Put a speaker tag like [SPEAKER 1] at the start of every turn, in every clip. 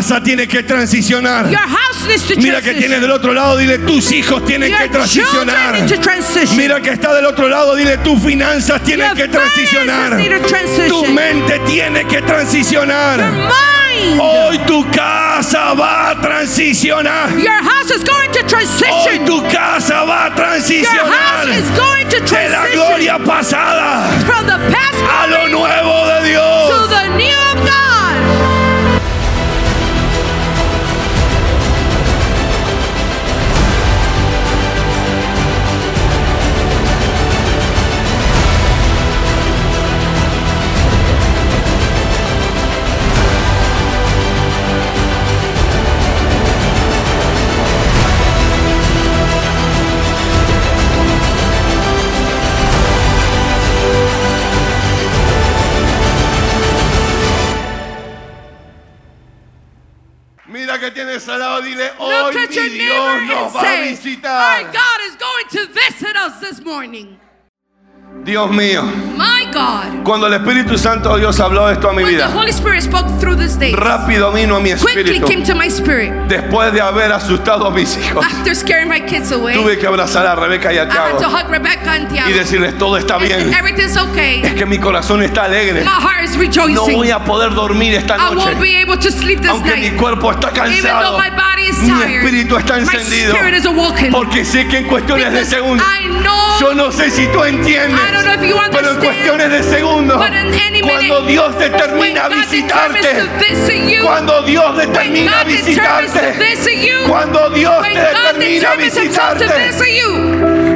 [SPEAKER 1] casa tiene que transicionar.
[SPEAKER 2] Your house needs to
[SPEAKER 1] Mira que tiene del otro lado, dile tus hijos tienen que transicionar. Mira que está del otro lado, dile tus finanzas tienen que transicionar. Tu mente tiene que transicionar. Hoy tu casa va a transicionar.
[SPEAKER 2] Your house is going to
[SPEAKER 1] Hoy
[SPEAKER 2] transition.
[SPEAKER 1] tu casa va a
[SPEAKER 2] Your
[SPEAKER 1] transicionar
[SPEAKER 2] house is going to
[SPEAKER 1] de la gloria pasada
[SPEAKER 2] from the past
[SPEAKER 1] a lo nuevo de
[SPEAKER 2] to
[SPEAKER 1] Dios.
[SPEAKER 2] the
[SPEAKER 1] que tienes al lado, dile, hoy mi Dios nos va a
[SPEAKER 2] say, Our
[SPEAKER 1] visitar.
[SPEAKER 2] God is going to visit us this morning.
[SPEAKER 1] Dios mío,
[SPEAKER 2] My God.
[SPEAKER 1] cuando el Espíritu Santo de Dios habló esto a mi
[SPEAKER 2] When the
[SPEAKER 1] vida,
[SPEAKER 2] Holy Spirit spoke through this day,
[SPEAKER 1] rápido vino a mi
[SPEAKER 2] quickly
[SPEAKER 1] espíritu.
[SPEAKER 2] came to my spirit.
[SPEAKER 1] Después de haber asustado a mis hijos,
[SPEAKER 2] After scaring my kids away,
[SPEAKER 1] tuve que abrazar a Rebeca y a Tiago y decirles todo está
[SPEAKER 2] And
[SPEAKER 1] bien.
[SPEAKER 2] Everything's okay.
[SPEAKER 1] Es que mi corazón está alegre.
[SPEAKER 2] My heart is
[SPEAKER 1] No
[SPEAKER 2] rejoicing.
[SPEAKER 1] voy a poder dormir esta
[SPEAKER 2] I won't
[SPEAKER 1] noche.
[SPEAKER 2] be able to sleep this
[SPEAKER 1] Aunque mi
[SPEAKER 2] night.
[SPEAKER 1] cuerpo está
[SPEAKER 2] Even
[SPEAKER 1] cansado,
[SPEAKER 2] though my body is
[SPEAKER 1] mi
[SPEAKER 2] tired,
[SPEAKER 1] espíritu está
[SPEAKER 2] my
[SPEAKER 1] encendido.
[SPEAKER 2] spirit is awoken.
[SPEAKER 1] Porque sé que en cuestiones de
[SPEAKER 2] Because
[SPEAKER 1] segundos,
[SPEAKER 2] I know
[SPEAKER 1] yo no sé si tú entiendes,
[SPEAKER 2] I
[SPEAKER 1] pero en cuestiones de segundos,
[SPEAKER 2] but in any
[SPEAKER 1] cuando
[SPEAKER 2] minute,
[SPEAKER 1] Dios
[SPEAKER 2] when
[SPEAKER 1] determina visitarte, cuando Dios determina visitarte, cuando Dios te determina visitarte,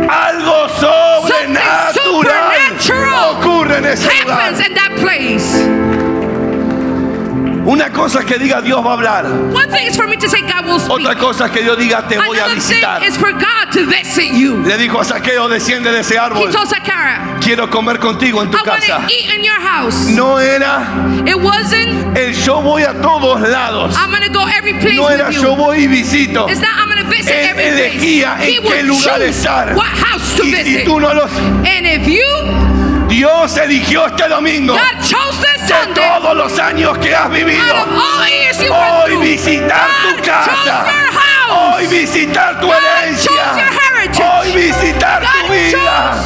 [SPEAKER 1] algo sobrenatural
[SPEAKER 2] supernatural
[SPEAKER 1] ocurre en ese lugar. Una cosa es que diga Dios va a hablar,
[SPEAKER 2] One thing is for me to say God will speak.
[SPEAKER 1] otra cosa es que Dios diga te voy a visitar. Le dijo a Saqueo desciende de ese árbol, quiero comer contigo en tu casa. No era
[SPEAKER 2] It wasn't,
[SPEAKER 1] el yo voy a todos lados.
[SPEAKER 2] I'm going to go every place
[SPEAKER 1] No era yo voy y visito. Él elegía en qué lugar estar. Y si tú no los... Dios eligió este domingo de todos los años que has vivido. Hoy visitar tu casa. Hoy visitar tu herencia. Hoy visitar tu vida.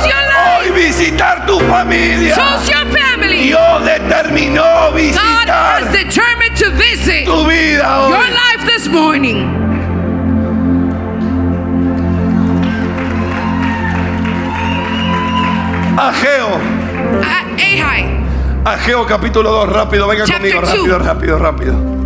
[SPEAKER 1] Hoy visitar tu familia. Dios determinó visitar tu vida hoy.
[SPEAKER 2] your life this morning.
[SPEAKER 1] Ageo.
[SPEAKER 2] Ahai,
[SPEAKER 1] Ageo capítulo 2, rápido, venga
[SPEAKER 2] Chapter
[SPEAKER 1] conmigo,
[SPEAKER 2] two.
[SPEAKER 1] rápido, rápido, rápido.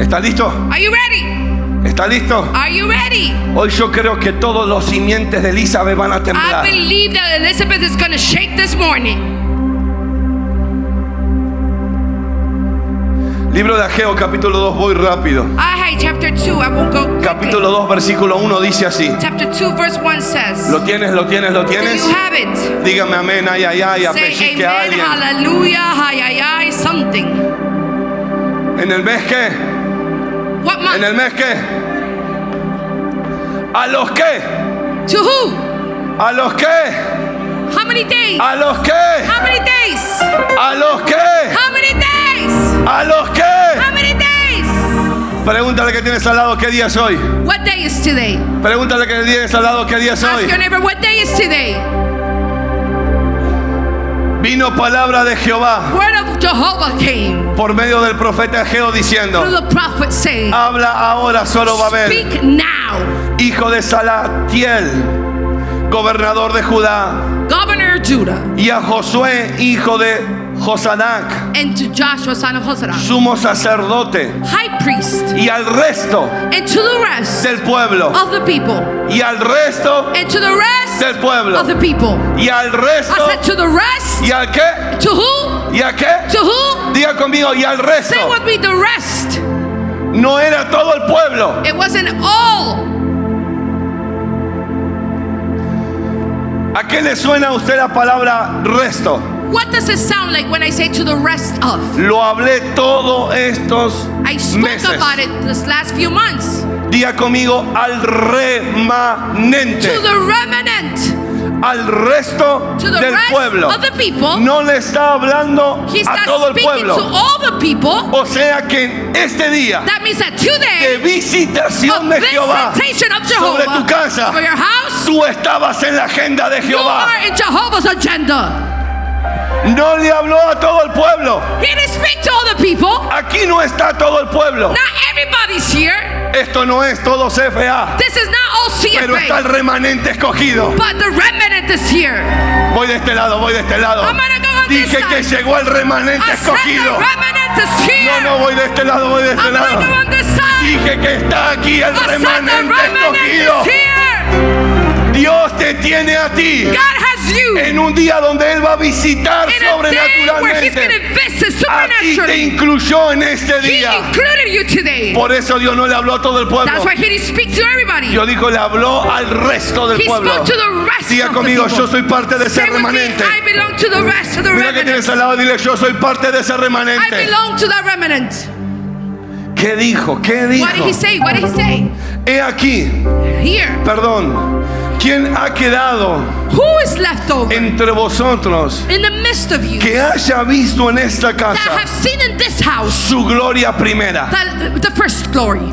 [SPEAKER 1] ¿Está listo?
[SPEAKER 2] are you ready?
[SPEAKER 1] ¿Está listo?
[SPEAKER 2] Are you ready?
[SPEAKER 1] Hoy yo creo que todos los simientes de Elizabeth van a
[SPEAKER 2] I
[SPEAKER 1] temblar.
[SPEAKER 2] believe that Elizabeth is going to shake this morning.
[SPEAKER 1] Libro de Ageo capítulo 2, voy rápido.
[SPEAKER 2] Ahai, chapter 2, I won't go.
[SPEAKER 1] Capítulo 2, versículo 1 dice así.
[SPEAKER 2] Chapter 2, verse 1 says,
[SPEAKER 1] ¿Lo tienes, lo tienes, lo tienes?
[SPEAKER 2] you have it?
[SPEAKER 1] Dígame amén, ay, ay, ay,
[SPEAKER 2] Say
[SPEAKER 1] apellique a
[SPEAKER 2] amen,
[SPEAKER 1] alguien.
[SPEAKER 2] hallelujah, ay, ay, ay, something.
[SPEAKER 1] ¿En el mes qué?
[SPEAKER 2] What
[SPEAKER 1] ¿En
[SPEAKER 2] month?
[SPEAKER 1] el mes qué? ¿A los qué?
[SPEAKER 2] To who?
[SPEAKER 1] ¿A los qué?
[SPEAKER 2] How many days?
[SPEAKER 1] ¿A los qué?
[SPEAKER 2] How many days?
[SPEAKER 1] ¿A los qué?
[SPEAKER 2] How many days?
[SPEAKER 1] ¿A los qué?
[SPEAKER 2] How many days?
[SPEAKER 1] Pregúntale que tienes al lado qué día es hoy.
[SPEAKER 2] What day is today?
[SPEAKER 1] Pregúntale que tienes al lado qué día es
[SPEAKER 2] Ask
[SPEAKER 1] hoy.
[SPEAKER 2] your neighbor, what day is today?
[SPEAKER 1] Vino palabra de Jehová
[SPEAKER 2] Word of Jehovah came
[SPEAKER 1] por medio del profeta
[SPEAKER 2] through
[SPEAKER 1] diciendo:
[SPEAKER 2] the prophet saying,
[SPEAKER 1] Habla ahora solo Babel,
[SPEAKER 2] Speak now,
[SPEAKER 1] hijo de Salatiel, gobernador de Judá,
[SPEAKER 2] governor of Judah,
[SPEAKER 1] y a Josué, hijo de Josanac,
[SPEAKER 2] and to Joshua, son of Hosea,
[SPEAKER 1] sumo sacerdote,
[SPEAKER 2] high priest,
[SPEAKER 1] y al resto
[SPEAKER 2] and to the rest
[SPEAKER 1] del pueblo,
[SPEAKER 2] of the people,
[SPEAKER 1] y al resto
[SPEAKER 2] and to the rest
[SPEAKER 1] del pueblo,
[SPEAKER 2] of the people.
[SPEAKER 1] y al resto,
[SPEAKER 2] I said, To the rest,
[SPEAKER 1] y al qué,
[SPEAKER 2] to who?
[SPEAKER 1] y a qué,
[SPEAKER 2] To who?
[SPEAKER 1] diga conmigo, y al resto.
[SPEAKER 2] Say with me, the rest.
[SPEAKER 1] No era todo el pueblo.
[SPEAKER 2] It wasn't all.
[SPEAKER 1] ¿A qué le suena a usted la palabra resto?
[SPEAKER 2] What does it sound like when I say to the rest of?
[SPEAKER 1] Lo hablé todos estos
[SPEAKER 2] I spoke
[SPEAKER 1] meses.
[SPEAKER 2] about it this last few months.
[SPEAKER 1] Diga conmigo al remanente.
[SPEAKER 2] To the remnant.
[SPEAKER 1] al resto
[SPEAKER 2] to the
[SPEAKER 1] del
[SPEAKER 2] rest
[SPEAKER 1] pueblo.
[SPEAKER 2] of the people.
[SPEAKER 1] No le está hablando a todo el
[SPEAKER 2] speaking to
[SPEAKER 1] pueblo.
[SPEAKER 2] all the people.
[SPEAKER 1] O sea que en este día
[SPEAKER 2] That means that
[SPEAKER 1] de
[SPEAKER 2] today,
[SPEAKER 1] visitación de Jehová
[SPEAKER 2] visitation of
[SPEAKER 1] sobre
[SPEAKER 2] Jehovah
[SPEAKER 1] tu casa,
[SPEAKER 2] house,
[SPEAKER 1] tú estabas en la agenda de
[SPEAKER 2] you
[SPEAKER 1] Jehová. No le habló a todo el pueblo.
[SPEAKER 2] He didn't speak to all the people.
[SPEAKER 1] Aquí no está todo el pueblo.
[SPEAKER 2] Not everybody's here.
[SPEAKER 1] Esto no es todo CFA,
[SPEAKER 2] This is not all
[SPEAKER 1] pero está el
[SPEAKER 2] CFA.
[SPEAKER 1] remanente escogido.
[SPEAKER 2] But the remnant is here.
[SPEAKER 1] Voy de este lado, voy de este lado.
[SPEAKER 2] I'm gonna go on this
[SPEAKER 1] Dije que
[SPEAKER 2] side.
[SPEAKER 1] llegó el remanente
[SPEAKER 2] I said the
[SPEAKER 1] escogido.
[SPEAKER 2] remnant is here.
[SPEAKER 1] No, no, voy de este lado, voy de este
[SPEAKER 2] I'm gonna go
[SPEAKER 1] lado.
[SPEAKER 2] on this side.
[SPEAKER 1] Dije que está aquí el
[SPEAKER 2] I said the
[SPEAKER 1] remanente
[SPEAKER 2] remnant
[SPEAKER 1] escogido.
[SPEAKER 2] is here.
[SPEAKER 1] Dios te tiene a ti
[SPEAKER 2] God has you
[SPEAKER 1] en un día donde Él va a visitar sobrenaturalmente. A ti te incluyó en este día.
[SPEAKER 2] included you today.
[SPEAKER 1] Por eso Dios no le habló a todo el pueblo.
[SPEAKER 2] That's why He didn't speak to everybody.
[SPEAKER 1] Dios dijo, le habló al resto del
[SPEAKER 2] He
[SPEAKER 1] pueblo.
[SPEAKER 2] spoke to the rest
[SPEAKER 1] Diga
[SPEAKER 2] of
[SPEAKER 1] conmigo,
[SPEAKER 2] the
[SPEAKER 1] yo soy parte de ese remanente.
[SPEAKER 2] I belong to the rest of the
[SPEAKER 1] Mira que tienes al lado, dile, yo soy parte de ese
[SPEAKER 2] I
[SPEAKER 1] remanente. ¿Qué dijo? ¿Qué
[SPEAKER 2] What did
[SPEAKER 1] dijo?
[SPEAKER 2] He
[SPEAKER 1] aquí,
[SPEAKER 2] Here.
[SPEAKER 1] perdón, ¿quién ha quedado
[SPEAKER 2] Who is left over
[SPEAKER 1] entre vosotros
[SPEAKER 2] in the midst of you
[SPEAKER 1] que haya visto en esta
[SPEAKER 2] that
[SPEAKER 1] casa
[SPEAKER 2] have seen in this house
[SPEAKER 1] su gloria primera?
[SPEAKER 2] that, the first glory?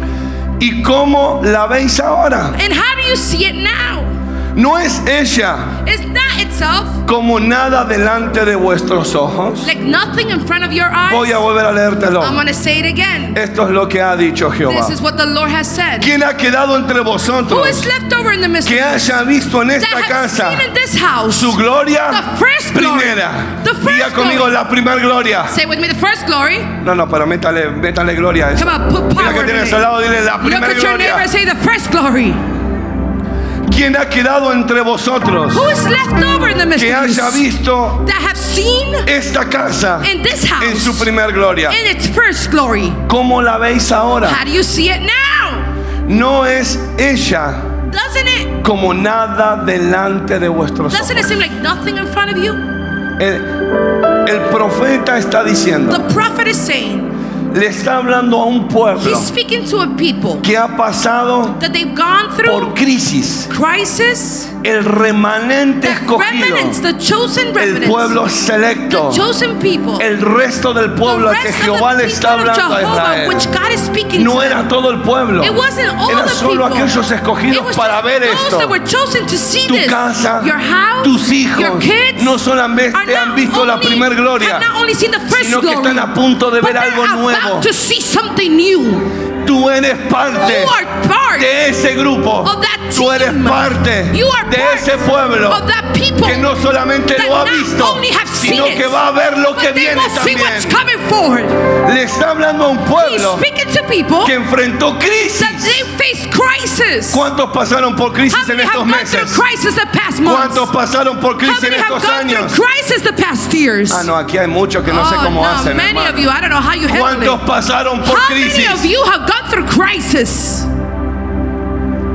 [SPEAKER 1] ¿Y cómo la veis ahora?
[SPEAKER 2] And how do you see it now?
[SPEAKER 1] ¿No es ella
[SPEAKER 2] itself
[SPEAKER 1] como nada delante de vuestros ojos?
[SPEAKER 2] like nothing in front of your
[SPEAKER 1] Voy
[SPEAKER 2] eyes.
[SPEAKER 1] a volver a leértelo.
[SPEAKER 2] I'm going to say it again.
[SPEAKER 1] Esto es lo que ha dicho Jehová.
[SPEAKER 2] This is what the Lord has said.
[SPEAKER 1] ¿Quién ha quedado entre
[SPEAKER 2] Who
[SPEAKER 1] vosotros
[SPEAKER 2] is left over in the midst
[SPEAKER 1] que
[SPEAKER 2] of
[SPEAKER 1] haya visto en
[SPEAKER 2] that
[SPEAKER 1] esta
[SPEAKER 2] have
[SPEAKER 1] casa
[SPEAKER 2] seen in this house
[SPEAKER 1] su gloria
[SPEAKER 2] the first glory?
[SPEAKER 1] primera?
[SPEAKER 2] The first
[SPEAKER 1] Diga conmigo
[SPEAKER 2] glory.
[SPEAKER 1] la primera gloria.
[SPEAKER 2] Say with me the first glory.
[SPEAKER 1] No, no, pero métale, métale gloria a eso.
[SPEAKER 2] Come on, put
[SPEAKER 1] Mira
[SPEAKER 2] power
[SPEAKER 1] que
[SPEAKER 2] in
[SPEAKER 1] tienes
[SPEAKER 2] it.
[SPEAKER 1] al lado, dile la
[SPEAKER 2] Look
[SPEAKER 1] primera
[SPEAKER 2] at your neighbor
[SPEAKER 1] gloria.
[SPEAKER 2] and say the first glory.
[SPEAKER 1] ¿Quién ha quedado entre vosotros
[SPEAKER 2] Who is left over in the midst
[SPEAKER 1] que haya visto esta casa en su primer gloria? ¿Cómo la veis ahora?
[SPEAKER 2] How do you see it now?
[SPEAKER 1] No es ella como nada delante de vuestros ojos.
[SPEAKER 2] seem like nothing in front of you?
[SPEAKER 1] El, el profeta está diciendo, Le está hablando a un pueblo
[SPEAKER 2] he's speaking to a people
[SPEAKER 1] que ha pasado
[SPEAKER 2] that they've gone through
[SPEAKER 1] por crisis.
[SPEAKER 2] crisis.
[SPEAKER 1] El remanente
[SPEAKER 2] The
[SPEAKER 1] escogido,
[SPEAKER 2] remnants, the chosen
[SPEAKER 1] el pueblo selecto,
[SPEAKER 2] the chosen people,
[SPEAKER 1] el resto del pueblo que Jehová le está hablando a
[SPEAKER 2] Jehovah,
[SPEAKER 1] Israel.
[SPEAKER 2] which God is speaking
[SPEAKER 1] No
[SPEAKER 2] to
[SPEAKER 1] era todo el pueblo,
[SPEAKER 2] It wasn't all
[SPEAKER 1] era solo
[SPEAKER 2] people.
[SPEAKER 1] aquellos escogidos para ver esto.
[SPEAKER 2] that were chosen to see
[SPEAKER 1] Tu
[SPEAKER 2] this.
[SPEAKER 1] casa,
[SPEAKER 2] your house,
[SPEAKER 1] tus hijos,
[SPEAKER 2] your kids
[SPEAKER 1] no solamente han visto la
[SPEAKER 2] only-
[SPEAKER 1] primer gloria,
[SPEAKER 2] have not only seen the first
[SPEAKER 1] sino que están a punto de ver algo nuevo.
[SPEAKER 2] To see something new.
[SPEAKER 1] Tú eres parte
[SPEAKER 2] You are part
[SPEAKER 1] de ese grupo. Tú eres parte
[SPEAKER 2] You are
[SPEAKER 1] de ese pueblo
[SPEAKER 2] of that people
[SPEAKER 1] que no solamente lo ha visto, sino que va a ver lo que viene también. Le está hablando a un pueblo que enfrentó crisis. ¿Cuántos pasaron por crisis en estos meses? ¿Cuántos pasaron por crisis en estos años? Ah, no, aquí hay muchos que no sé
[SPEAKER 2] oh,
[SPEAKER 1] cómo hacen. ¿Cuántos pasaron por crisis?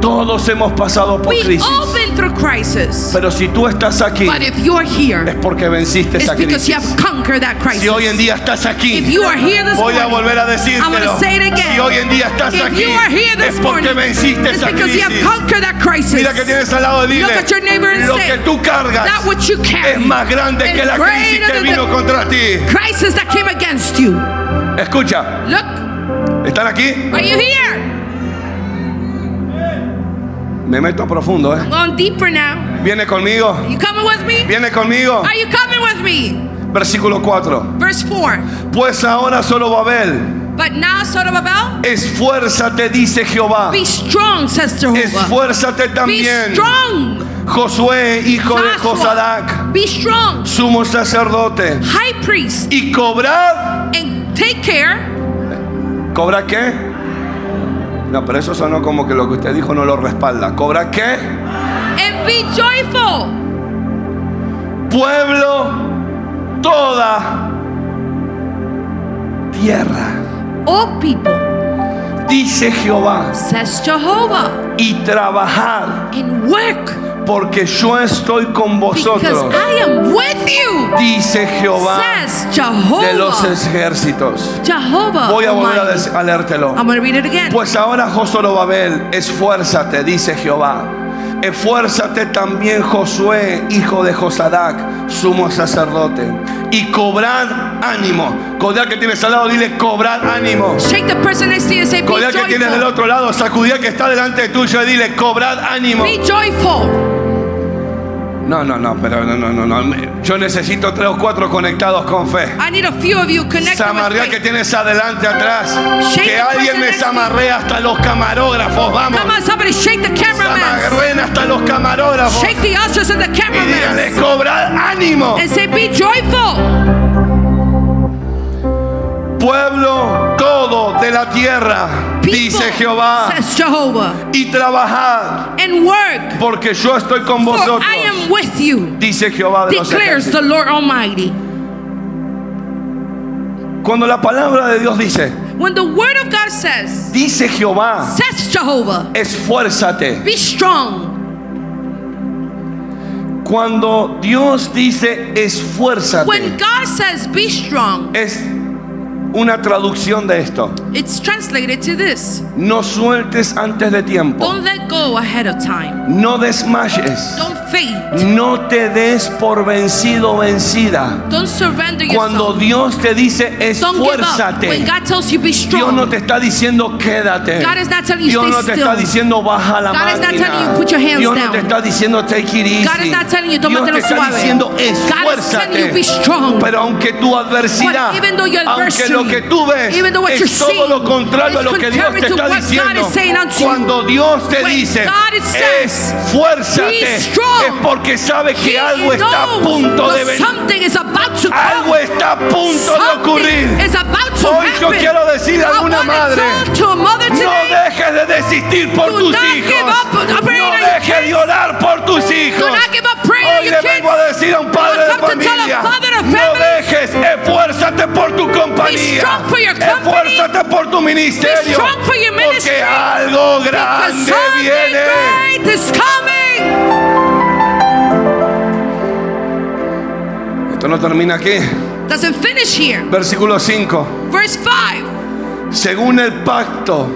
[SPEAKER 1] Todos hemos pasado por
[SPEAKER 2] We
[SPEAKER 1] crisis.
[SPEAKER 2] all been through crisis.
[SPEAKER 1] Pero si tú estás aquí,
[SPEAKER 2] But if you're
[SPEAKER 1] es
[SPEAKER 2] here,
[SPEAKER 1] porque venciste esa
[SPEAKER 2] you
[SPEAKER 1] crisis.
[SPEAKER 2] have conquered that crisis.
[SPEAKER 1] Si hoy en día estás aquí,
[SPEAKER 2] If you are here this
[SPEAKER 1] voy a volver a decírtelo.
[SPEAKER 2] gonna say it again.
[SPEAKER 1] Si hoy en día estás
[SPEAKER 2] if
[SPEAKER 1] aquí,
[SPEAKER 2] you are here
[SPEAKER 1] es porque
[SPEAKER 2] morning,
[SPEAKER 1] venciste esa
[SPEAKER 2] because you have
[SPEAKER 1] crisis.
[SPEAKER 2] conquered that crisis.
[SPEAKER 1] Mira que tienes al lado, dile,
[SPEAKER 2] Look at your neighbor and
[SPEAKER 1] lo
[SPEAKER 2] say,
[SPEAKER 1] que tú cargas
[SPEAKER 2] that which you carry
[SPEAKER 1] es más grande que la crisis que vino contra ti.
[SPEAKER 2] crisis that came against you.
[SPEAKER 1] Escucha,
[SPEAKER 2] Look,
[SPEAKER 1] ¿están aquí?
[SPEAKER 2] are you here?
[SPEAKER 1] Me meto profundo, ¿eh?
[SPEAKER 2] I'm going deeper now.
[SPEAKER 1] Viene conmigo,
[SPEAKER 2] You coming with me?
[SPEAKER 1] viene conmigo.
[SPEAKER 2] Are you coming with me?
[SPEAKER 1] Versículo 4.
[SPEAKER 2] Verse 4.
[SPEAKER 1] Pues ahora solo Babel,
[SPEAKER 2] But now, son of
[SPEAKER 1] esfuérzate, dice Jehová.
[SPEAKER 2] be strong, says Jehovah.
[SPEAKER 1] Esfuérzate
[SPEAKER 2] Be
[SPEAKER 1] también,
[SPEAKER 2] strong.
[SPEAKER 1] Josué, hijo de
[SPEAKER 2] Joshua,
[SPEAKER 1] Josadac,
[SPEAKER 2] Be strong.
[SPEAKER 1] sumo sacerdote,
[SPEAKER 2] High priest.
[SPEAKER 1] y cobrad.
[SPEAKER 2] And take care.
[SPEAKER 1] ¿Cobra qué? No, pero eso sonó como que lo que usted dijo no lo respalda. ¿Cobra qué?
[SPEAKER 2] And be joyful.
[SPEAKER 1] Pueblo, toda tierra,
[SPEAKER 2] All people,
[SPEAKER 1] dice Jehová,
[SPEAKER 2] says Jehovah.
[SPEAKER 1] y trabajad,
[SPEAKER 2] And work.
[SPEAKER 1] Porque yo estoy con vosotros,
[SPEAKER 2] I am with you.
[SPEAKER 1] dice Jehová
[SPEAKER 2] Says
[SPEAKER 1] de los ejércitos.
[SPEAKER 2] Jehovah.
[SPEAKER 1] Voy a volver a,
[SPEAKER 2] Almighty.
[SPEAKER 1] a leértelo.
[SPEAKER 2] I'm going to read it again.
[SPEAKER 1] Pues ahora, Josorobabel, esfuérzate, dice Jehová. Esfuérzate también Josué, hijo de Josadac, sumo sacerdote, y cobrad ánimo. Codea que tienes al lado, dile cobrad ánimo.
[SPEAKER 2] Shake the person next to you and say, Be
[SPEAKER 1] Codea que tienes del otro lado, sacudía que está delante de tuyo y dile cobrad ánimo.
[SPEAKER 2] Be joyful.
[SPEAKER 1] No, no, no, pero no, no, no, no. Yo necesito tres o cuatro conectados con fe.
[SPEAKER 2] I need a few of you connected with
[SPEAKER 1] Zamarrea que tienes adelante, atrás.
[SPEAKER 2] Shake
[SPEAKER 1] Que alguien me zamarrea hasta los camarógrafos, vamos.
[SPEAKER 2] Come on, somebody shake the cameraman.
[SPEAKER 1] Hasta los camarógrafos.
[SPEAKER 2] Shake the ushers and the
[SPEAKER 1] Y dígale,
[SPEAKER 2] cameraman.
[SPEAKER 1] cobrad ánimo.
[SPEAKER 2] And say, Be joyful.
[SPEAKER 1] Pueblo todo de la tierra, dice Jehová, y trabajad,
[SPEAKER 2] And work.
[SPEAKER 1] porque yo estoy con vosotros,
[SPEAKER 2] I am with you,
[SPEAKER 1] dice Jehová de
[SPEAKER 2] declares the. Lord Almighty.
[SPEAKER 1] Cuando la palabra de Dios dice,
[SPEAKER 2] When the word of God says,
[SPEAKER 1] dice Jehová,
[SPEAKER 2] says Jehovah,
[SPEAKER 1] esfuérzate.
[SPEAKER 2] be strong.
[SPEAKER 1] Cuando Dios dice esfuérzate,
[SPEAKER 2] When God says be strong,
[SPEAKER 1] es una traducción de esto.
[SPEAKER 2] it's translated to this
[SPEAKER 1] No sueltes antes de tiempo.
[SPEAKER 2] Don't let go ahead of time.
[SPEAKER 1] No desmayes.
[SPEAKER 2] Don't faint.
[SPEAKER 1] No te des por vencido o vencida.
[SPEAKER 2] Don't surrender
[SPEAKER 1] Cuando
[SPEAKER 2] yourself.
[SPEAKER 1] Dios te dice esfuérzate,
[SPEAKER 2] When God tells you be
[SPEAKER 1] Dios
[SPEAKER 2] strong,
[SPEAKER 1] no te está diciendo quédate.
[SPEAKER 2] God is not telling you
[SPEAKER 1] Dios no te está diciendo baja la
[SPEAKER 2] God is not
[SPEAKER 1] máquina.
[SPEAKER 2] telling you put your hands
[SPEAKER 1] Dios no
[SPEAKER 2] down.
[SPEAKER 1] te está diciendo take it easy.
[SPEAKER 2] God is not telling you
[SPEAKER 1] Dios te está
[SPEAKER 2] suave.
[SPEAKER 1] diciendo
[SPEAKER 2] God is telling you be
[SPEAKER 1] esfuérzate.
[SPEAKER 2] strong.
[SPEAKER 1] Pero aunque tu adversidad,
[SPEAKER 2] But even though your
[SPEAKER 1] aunque lo que tú ves es todo lo contrario a lo que Dios te está diciendo, cuando Dios te dice esfuérzate, es porque sabe que algo está a punto de venir. Algo está a punto de ocurrir. Hoy yo quiero decirle a alguna madre, No dejes de desistir por tus hijos. No dejes de orar por tus hijos. Hoy le vengo a decir a un padre de familia, no dejes, esfuérzate por tu compañía, esfuérzate por tu ministerio, porque algo grande viene. Esto no termina aquí.
[SPEAKER 2] Doesn't finish here.
[SPEAKER 1] Versículo 5.
[SPEAKER 2] Verse 5.
[SPEAKER 1] Según el pacto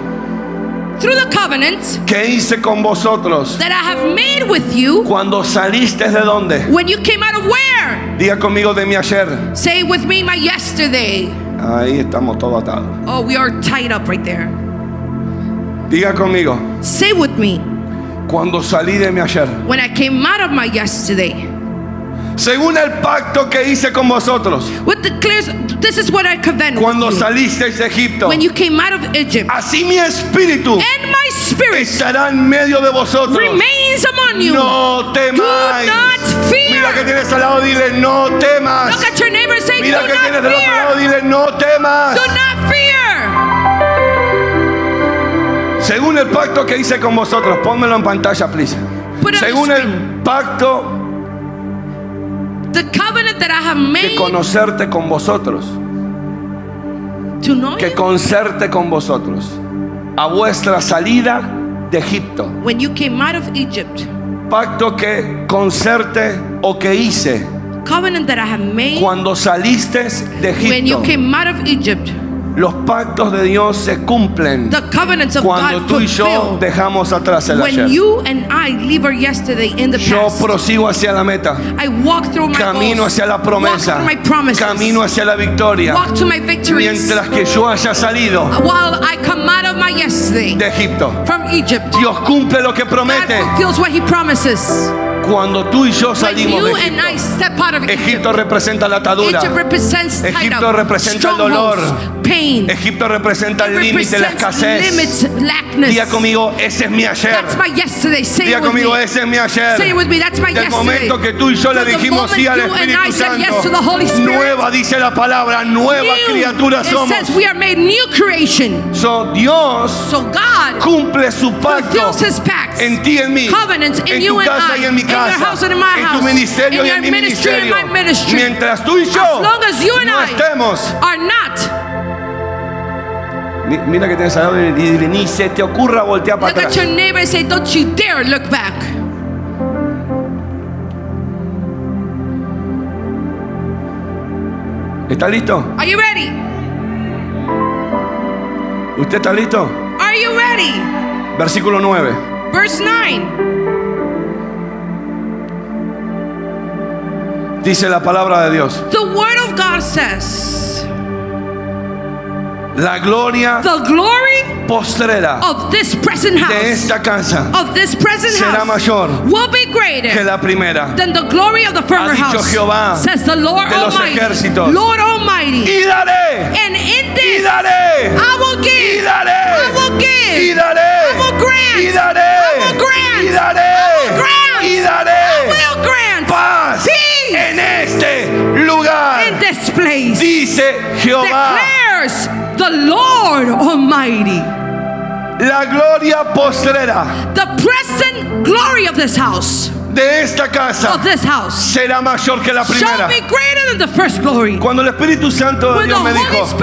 [SPEAKER 2] Through the covenant
[SPEAKER 1] que hice con vosotros
[SPEAKER 2] that I have made with you
[SPEAKER 1] cuando saliste de dónde.
[SPEAKER 2] when you came out of where?
[SPEAKER 1] Diga conmigo de mi ayer.
[SPEAKER 2] Say with me my yesterday.
[SPEAKER 1] Ahí estamos todos atados.
[SPEAKER 2] Oh, we are tied up right there.
[SPEAKER 1] Diga conmigo.
[SPEAKER 2] Say with me
[SPEAKER 1] Cuando salí de mi ayer.
[SPEAKER 2] when I came out of my yesterday.
[SPEAKER 1] Según el pacto que hice con vosotros.
[SPEAKER 2] What declares this is what I covenant with
[SPEAKER 1] Cuando salisteis de Egipto.
[SPEAKER 2] when you came out of Egypt.
[SPEAKER 1] Así mi espíritu
[SPEAKER 2] And my spirit
[SPEAKER 1] estará en medio de vosotros.
[SPEAKER 2] remains among you.
[SPEAKER 1] No temáis.
[SPEAKER 2] Do not fear.
[SPEAKER 1] Mira que tienes al lado, dile no temas.
[SPEAKER 2] Look at your neighbor say,
[SPEAKER 1] Mira
[SPEAKER 2] Do
[SPEAKER 1] que
[SPEAKER 2] not
[SPEAKER 1] tienes del otro lado, dile no temas.
[SPEAKER 2] Do not fear.
[SPEAKER 1] Según el pacto que hice con vosotros, pónmelo en pantalla, please.
[SPEAKER 2] Put
[SPEAKER 1] Según
[SPEAKER 2] the
[SPEAKER 1] el pacto
[SPEAKER 2] The covenant that I have
[SPEAKER 1] que
[SPEAKER 2] made
[SPEAKER 1] conocerte con vosotros,
[SPEAKER 2] to know
[SPEAKER 1] que concerte con vosotros, a vuestra salida de Egipto.
[SPEAKER 2] when you came out of Egypt.
[SPEAKER 1] Pacto que concerte o que hice
[SPEAKER 2] Covenant that I have made
[SPEAKER 1] cuando saliste de
[SPEAKER 2] when you
[SPEAKER 1] Egipto.
[SPEAKER 2] came out of Egypt.
[SPEAKER 1] Los pactos de Dios se cumplen
[SPEAKER 2] The covenants of
[SPEAKER 1] cuando
[SPEAKER 2] God
[SPEAKER 1] tú y yo dejamos atrás el
[SPEAKER 2] when
[SPEAKER 1] ayer.
[SPEAKER 2] you and I leave our yesterday in the
[SPEAKER 1] Yo
[SPEAKER 2] past.
[SPEAKER 1] prosigo hacia la meta.
[SPEAKER 2] I walk through my
[SPEAKER 1] Camino
[SPEAKER 2] goals,
[SPEAKER 1] hacia la promesa.
[SPEAKER 2] walk through my promises,
[SPEAKER 1] Camino hacia la victoria.
[SPEAKER 2] walk to my victories.
[SPEAKER 1] Mientras que yo haya salido
[SPEAKER 2] While I come out of my yesterday
[SPEAKER 1] de Egipto.
[SPEAKER 2] from Egypt,
[SPEAKER 1] Dios cumple lo que
[SPEAKER 2] God
[SPEAKER 1] promete.
[SPEAKER 2] fulfills what He promises.
[SPEAKER 1] Cuando tú y yo salimos de Egipto. Egipto representa la atadura. Egipto representa el dolor. Egipto representa el límite, la escasez. Diga conmigo, ese es mi ayer.
[SPEAKER 2] That's my yesterday. Say
[SPEAKER 1] Diga conmigo, ese es mi ayer.
[SPEAKER 2] yesterday.
[SPEAKER 1] momento que tú y yo le dijimos sí al Espíritu Santo. Nueva dice la palabra, nueva criatura somos. So, Dios cumple su pacto en ti y en mí, en tu casa y en mi
[SPEAKER 2] your
[SPEAKER 1] casa, en tu ministerio
[SPEAKER 2] in
[SPEAKER 1] y en mi ministerio.
[SPEAKER 2] my ministry.
[SPEAKER 1] Mientras tú y yo
[SPEAKER 2] As long as you and
[SPEAKER 1] no
[SPEAKER 2] I
[SPEAKER 1] estemos,
[SPEAKER 2] are not.
[SPEAKER 1] Mi- mira que tienes al lado y dile, ni se te ocurra voltear para
[SPEAKER 2] Look at
[SPEAKER 1] atrás.
[SPEAKER 2] your neighbor and say, Don't you dare look back.
[SPEAKER 1] ¿Está listo?
[SPEAKER 2] Are you ready?
[SPEAKER 1] ¿Usted está listo?
[SPEAKER 2] Are you ready?
[SPEAKER 1] Versículo 9.
[SPEAKER 2] Verse 9.
[SPEAKER 1] Dice la palabra de Dios.
[SPEAKER 2] The word of God says,
[SPEAKER 1] La gloria
[SPEAKER 2] the glory
[SPEAKER 1] postrera
[SPEAKER 2] of this present
[SPEAKER 1] de
[SPEAKER 2] house,
[SPEAKER 1] esta casa
[SPEAKER 2] of this present
[SPEAKER 1] será
[SPEAKER 2] house,
[SPEAKER 1] mayor
[SPEAKER 2] will be
[SPEAKER 1] que
[SPEAKER 2] greater
[SPEAKER 1] la primera.
[SPEAKER 2] than the glory of the former
[SPEAKER 1] dicho
[SPEAKER 2] house.
[SPEAKER 1] Jehová
[SPEAKER 2] Says the Lord
[SPEAKER 1] de los
[SPEAKER 2] Almighty.
[SPEAKER 1] ejércitos.
[SPEAKER 2] Lord Almighty.
[SPEAKER 1] Y daré,
[SPEAKER 2] And in
[SPEAKER 1] y
[SPEAKER 2] this,
[SPEAKER 1] daré,
[SPEAKER 2] I will
[SPEAKER 1] y
[SPEAKER 2] give,
[SPEAKER 1] daré,
[SPEAKER 2] I will give,
[SPEAKER 1] y daré,
[SPEAKER 2] I will grant,
[SPEAKER 1] y daré,
[SPEAKER 2] I will grant,
[SPEAKER 1] y daré,
[SPEAKER 2] I will grant,
[SPEAKER 1] y
[SPEAKER 2] I
[SPEAKER 1] daré
[SPEAKER 2] will grant
[SPEAKER 1] paz
[SPEAKER 2] peace
[SPEAKER 1] en este lugar.
[SPEAKER 2] in this place.
[SPEAKER 1] Dice Jehová,
[SPEAKER 2] Declares the Lord Almighty.
[SPEAKER 1] la gloria postrera
[SPEAKER 2] The present glory of this house,
[SPEAKER 1] de esta casa
[SPEAKER 2] of this house,
[SPEAKER 1] será mayor que la
[SPEAKER 2] shall
[SPEAKER 1] primera.
[SPEAKER 2] be greater than the first glory.
[SPEAKER 1] Cuando el Espíritu Santo de Dios me dijo,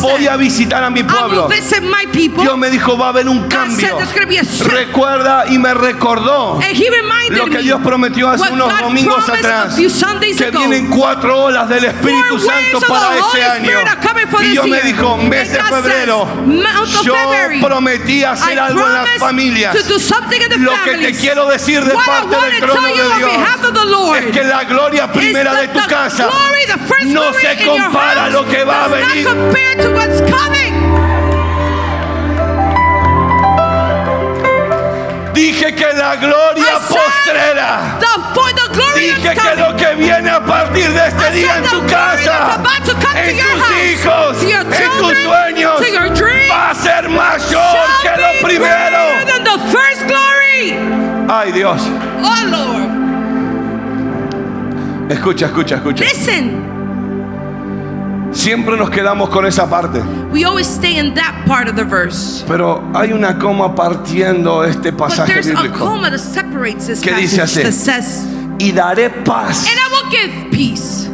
[SPEAKER 1] voy a visitar a mi pueblo, Dios me dijo, va a haber un cambio. Recuerda y me recordó lo que Dios prometió hace unos
[SPEAKER 2] God
[SPEAKER 1] domingos atrás, que
[SPEAKER 2] ago.
[SPEAKER 1] vienen cuatro olas del Espíritu
[SPEAKER 2] Four
[SPEAKER 1] Santo para este año. Y Dios me dijo, mes de febrero, yo prometí hacer
[SPEAKER 2] I
[SPEAKER 1] algo en las familias. Lo que te quiero decir de
[SPEAKER 2] What
[SPEAKER 1] parte
[SPEAKER 2] want to
[SPEAKER 1] trono de Dios es que la gloria primera de tu casa no se compara a lo que va a venir. Dije que la gloria postrera. Dije que lo que viene a partir de este
[SPEAKER 2] I
[SPEAKER 1] día en tu casa,
[SPEAKER 2] that's about to come to
[SPEAKER 1] en tus
[SPEAKER 2] house,
[SPEAKER 1] hijos, en tus sueños, va a ser mayor que lo primero. Ay Dios,
[SPEAKER 2] Oh Lord.
[SPEAKER 1] escucha, escucha, escucha.
[SPEAKER 2] Listen,
[SPEAKER 1] Siempre nos quedamos con esa parte,
[SPEAKER 2] we always stay in that part of the verse.
[SPEAKER 1] pero hay una coma partiendo este
[SPEAKER 2] But
[SPEAKER 1] pasaje
[SPEAKER 2] a
[SPEAKER 1] bíblico.
[SPEAKER 2] comma that separates this
[SPEAKER 1] ¿Qué dice así?
[SPEAKER 2] that says,
[SPEAKER 1] Y daré paz,
[SPEAKER 2] And I will give peace.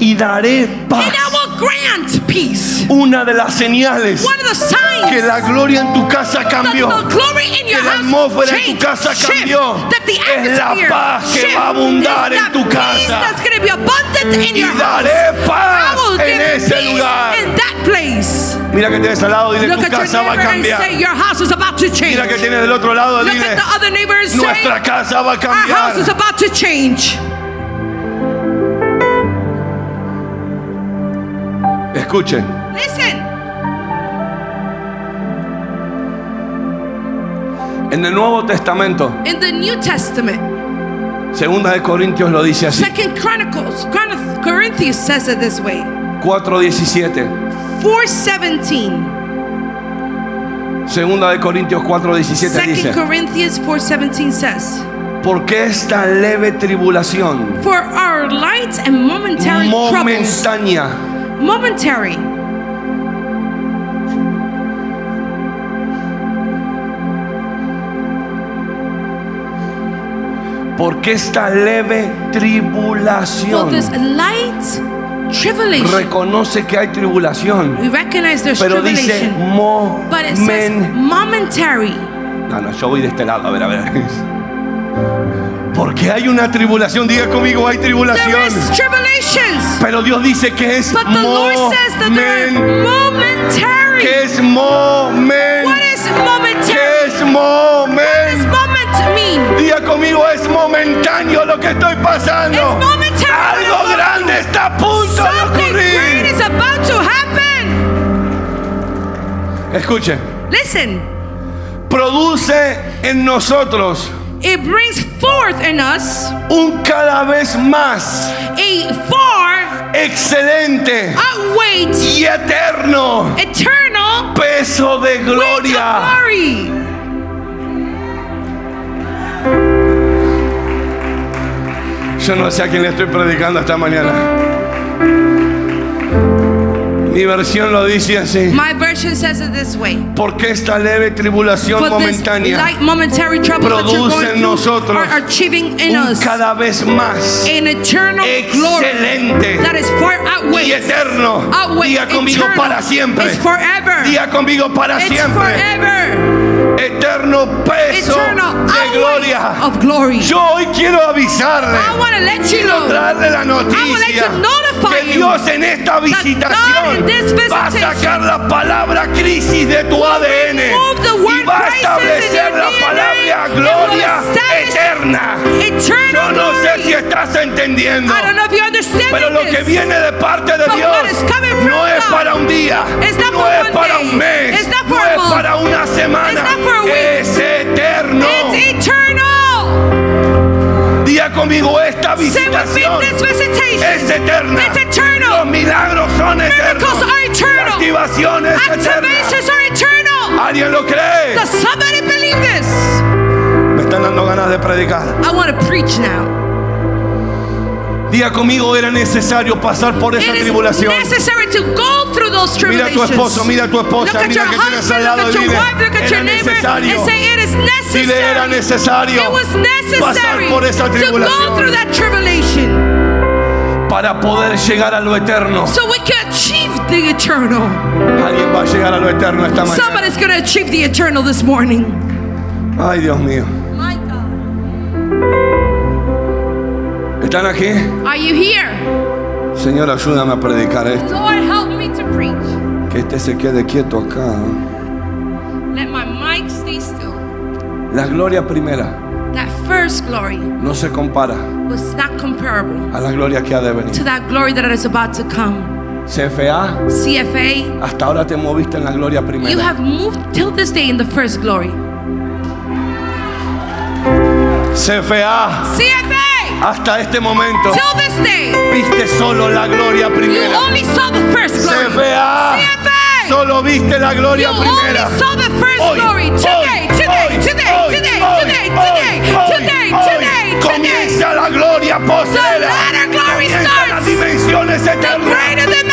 [SPEAKER 1] y daré paz.
[SPEAKER 2] And I will grant peace.
[SPEAKER 1] Una de las señales
[SPEAKER 2] One of the signs
[SPEAKER 1] que la gloria en tu casa
[SPEAKER 2] that
[SPEAKER 1] cambió.
[SPEAKER 2] the glory in your
[SPEAKER 1] que la
[SPEAKER 2] house
[SPEAKER 1] atmósfera en tu casa cambió.
[SPEAKER 2] that the
[SPEAKER 1] Es la paz que va a abundar en tu casa.
[SPEAKER 2] That's going to be abundant in
[SPEAKER 1] Y
[SPEAKER 2] your house.
[SPEAKER 1] daré paz en ese lugar.
[SPEAKER 2] in that place.
[SPEAKER 1] Mira que tienes al lado, dile
[SPEAKER 2] Look
[SPEAKER 1] tu casa va a cambiar.
[SPEAKER 2] say, Your house is about to change.
[SPEAKER 1] Mira que tienes del otro lado,
[SPEAKER 2] Look
[SPEAKER 1] dile
[SPEAKER 2] say,
[SPEAKER 1] nuestra casa va a
[SPEAKER 2] Our house is
[SPEAKER 1] cambiar.
[SPEAKER 2] about to change.
[SPEAKER 1] Escuchen,
[SPEAKER 2] Listen,
[SPEAKER 1] en el Nuevo Testamento,
[SPEAKER 2] in the New Testament,
[SPEAKER 1] Segunda de Corintios lo dice así,
[SPEAKER 2] Second Chronicles, Chron- Corinthians says it this way
[SPEAKER 1] 4:17.
[SPEAKER 2] 417.
[SPEAKER 1] Segunda de Corintios 4:17
[SPEAKER 2] Second
[SPEAKER 1] dice,
[SPEAKER 2] Corinthians 4:17 says,
[SPEAKER 1] porque esta leve tribulación
[SPEAKER 2] "For our light and momentary
[SPEAKER 1] momentánea
[SPEAKER 2] momentary,
[SPEAKER 1] porque esta leve
[SPEAKER 2] for
[SPEAKER 1] tribulación
[SPEAKER 2] this light tribulation,
[SPEAKER 1] reconoce que hay tribulación, pero dice
[SPEAKER 2] momentary.
[SPEAKER 1] No, no, yo voy de este lado, a ver, a ver. Porque hay una tribulación, diga conmigo, hay tribulación. Pero Dios dice que es
[SPEAKER 2] momentary.
[SPEAKER 1] que es momen,
[SPEAKER 2] What is
[SPEAKER 1] que es
[SPEAKER 2] moment?
[SPEAKER 1] Diga conmigo, es momentáneo lo que estoy pasando. Algo grande está a punto de ocurrir. Escuche,
[SPEAKER 2] Listen,
[SPEAKER 1] produce en nosotros
[SPEAKER 2] it brings forth in us
[SPEAKER 1] un cada vez más
[SPEAKER 2] a far
[SPEAKER 1] excelente
[SPEAKER 2] outweighed
[SPEAKER 1] y eterno
[SPEAKER 2] eternal
[SPEAKER 1] peso de
[SPEAKER 2] weight of
[SPEAKER 1] gloria.
[SPEAKER 2] glory.
[SPEAKER 1] Yo no sé a quién le estoy predicando esta mañana. Mi versión lo dice así.
[SPEAKER 2] My version says it this way.
[SPEAKER 1] Porque esta leve tribulación momentánea
[SPEAKER 2] light momentary trouble that you're
[SPEAKER 1] produce en nosotros
[SPEAKER 2] are achieving in
[SPEAKER 1] un
[SPEAKER 2] us
[SPEAKER 1] cada vez más
[SPEAKER 2] an eternal glory
[SPEAKER 1] excelente
[SPEAKER 2] that is far
[SPEAKER 1] y eterno. Diga conmigo
[SPEAKER 2] eternal.
[SPEAKER 1] para siempre.
[SPEAKER 2] It's forever.
[SPEAKER 1] Diga conmigo para
[SPEAKER 2] It's
[SPEAKER 1] siempre.
[SPEAKER 2] forever.
[SPEAKER 1] eterno peso
[SPEAKER 2] eternal
[SPEAKER 1] de gloria. Yo hoy quiero avisarle, quiero traerle la noticia que Dios en esta visitación va a sacar la palabra crisis de tu ADN y va a establecer la palabra gloria eterna. Yo no sé si estás entendiendo. Pero lo que viene de parte de Dios no es para un día, no es para un mes, no es para una semana, es Día conmigo, esta visitación es eterna.
[SPEAKER 2] It's eternal.
[SPEAKER 1] Los milagros son eternos. La activación es eterna. ¿Alguien lo cree? Me están dando ganas de predicar.
[SPEAKER 2] I want to preach now.
[SPEAKER 1] Día conmigo era necesario pasar por esa tribulación. Mira a tu esposo, mira a tu esposa, mira que tienes al lado y dile, era necesario.
[SPEAKER 2] is
[SPEAKER 1] Dile, era necesario pasar
[SPEAKER 2] necessary
[SPEAKER 1] por esa tribulación para poder llegar a lo eterno.
[SPEAKER 2] so we can achieve the eternal.
[SPEAKER 1] Alguien va a llegar a lo eterno esta mañana.
[SPEAKER 2] Somebody's going to achieve the eternal this morning.
[SPEAKER 1] Ay, Dios mío.
[SPEAKER 2] My God.
[SPEAKER 1] ¿Están aquí?
[SPEAKER 2] Are you here?
[SPEAKER 1] Señor, ayúdame a predicar esto.
[SPEAKER 2] Lord, help me to preach.
[SPEAKER 1] Que este se quede quieto acá.
[SPEAKER 2] Let my.
[SPEAKER 1] La gloria primera
[SPEAKER 2] That first glory
[SPEAKER 1] no se compara
[SPEAKER 2] was not comparable
[SPEAKER 1] a la gloria que ha de venir.
[SPEAKER 2] to that glory that is about to come.
[SPEAKER 1] CFA,
[SPEAKER 2] CFA,
[SPEAKER 1] hasta ahora te moviste en la gloria
[SPEAKER 2] you
[SPEAKER 1] primera.
[SPEAKER 2] have moved till this day in the first glory.
[SPEAKER 1] CFA,
[SPEAKER 2] CFA,
[SPEAKER 1] hasta este momento
[SPEAKER 2] till this day,
[SPEAKER 1] viste solo la gloria
[SPEAKER 2] you
[SPEAKER 1] primera.
[SPEAKER 2] only saw the first glory.
[SPEAKER 1] CFA,
[SPEAKER 2] CFA,
[SPEAKER 1] solo viste la
[SPEAKER 2] you
[SPEAKER 1] gloria primera.
[SPEAKER 2] only saw the first
[SPEAKER 1] Hoy,
[SPEAKER 2] glory. today,
[SPEAKER 1] hoy,
[SPEAKER 2] today,
[SPEAKER 1] hoy,
[SPEAKER 2] today,
[SPEAKER 1] hoy,
[SPEAKER 2] today, today, today, today, today.
[SPEAKER 1] Comienza la gloria postrera. Comienza
[SPEAKER 2] starts.
[SPEAKER 1] las dimensiones eternas.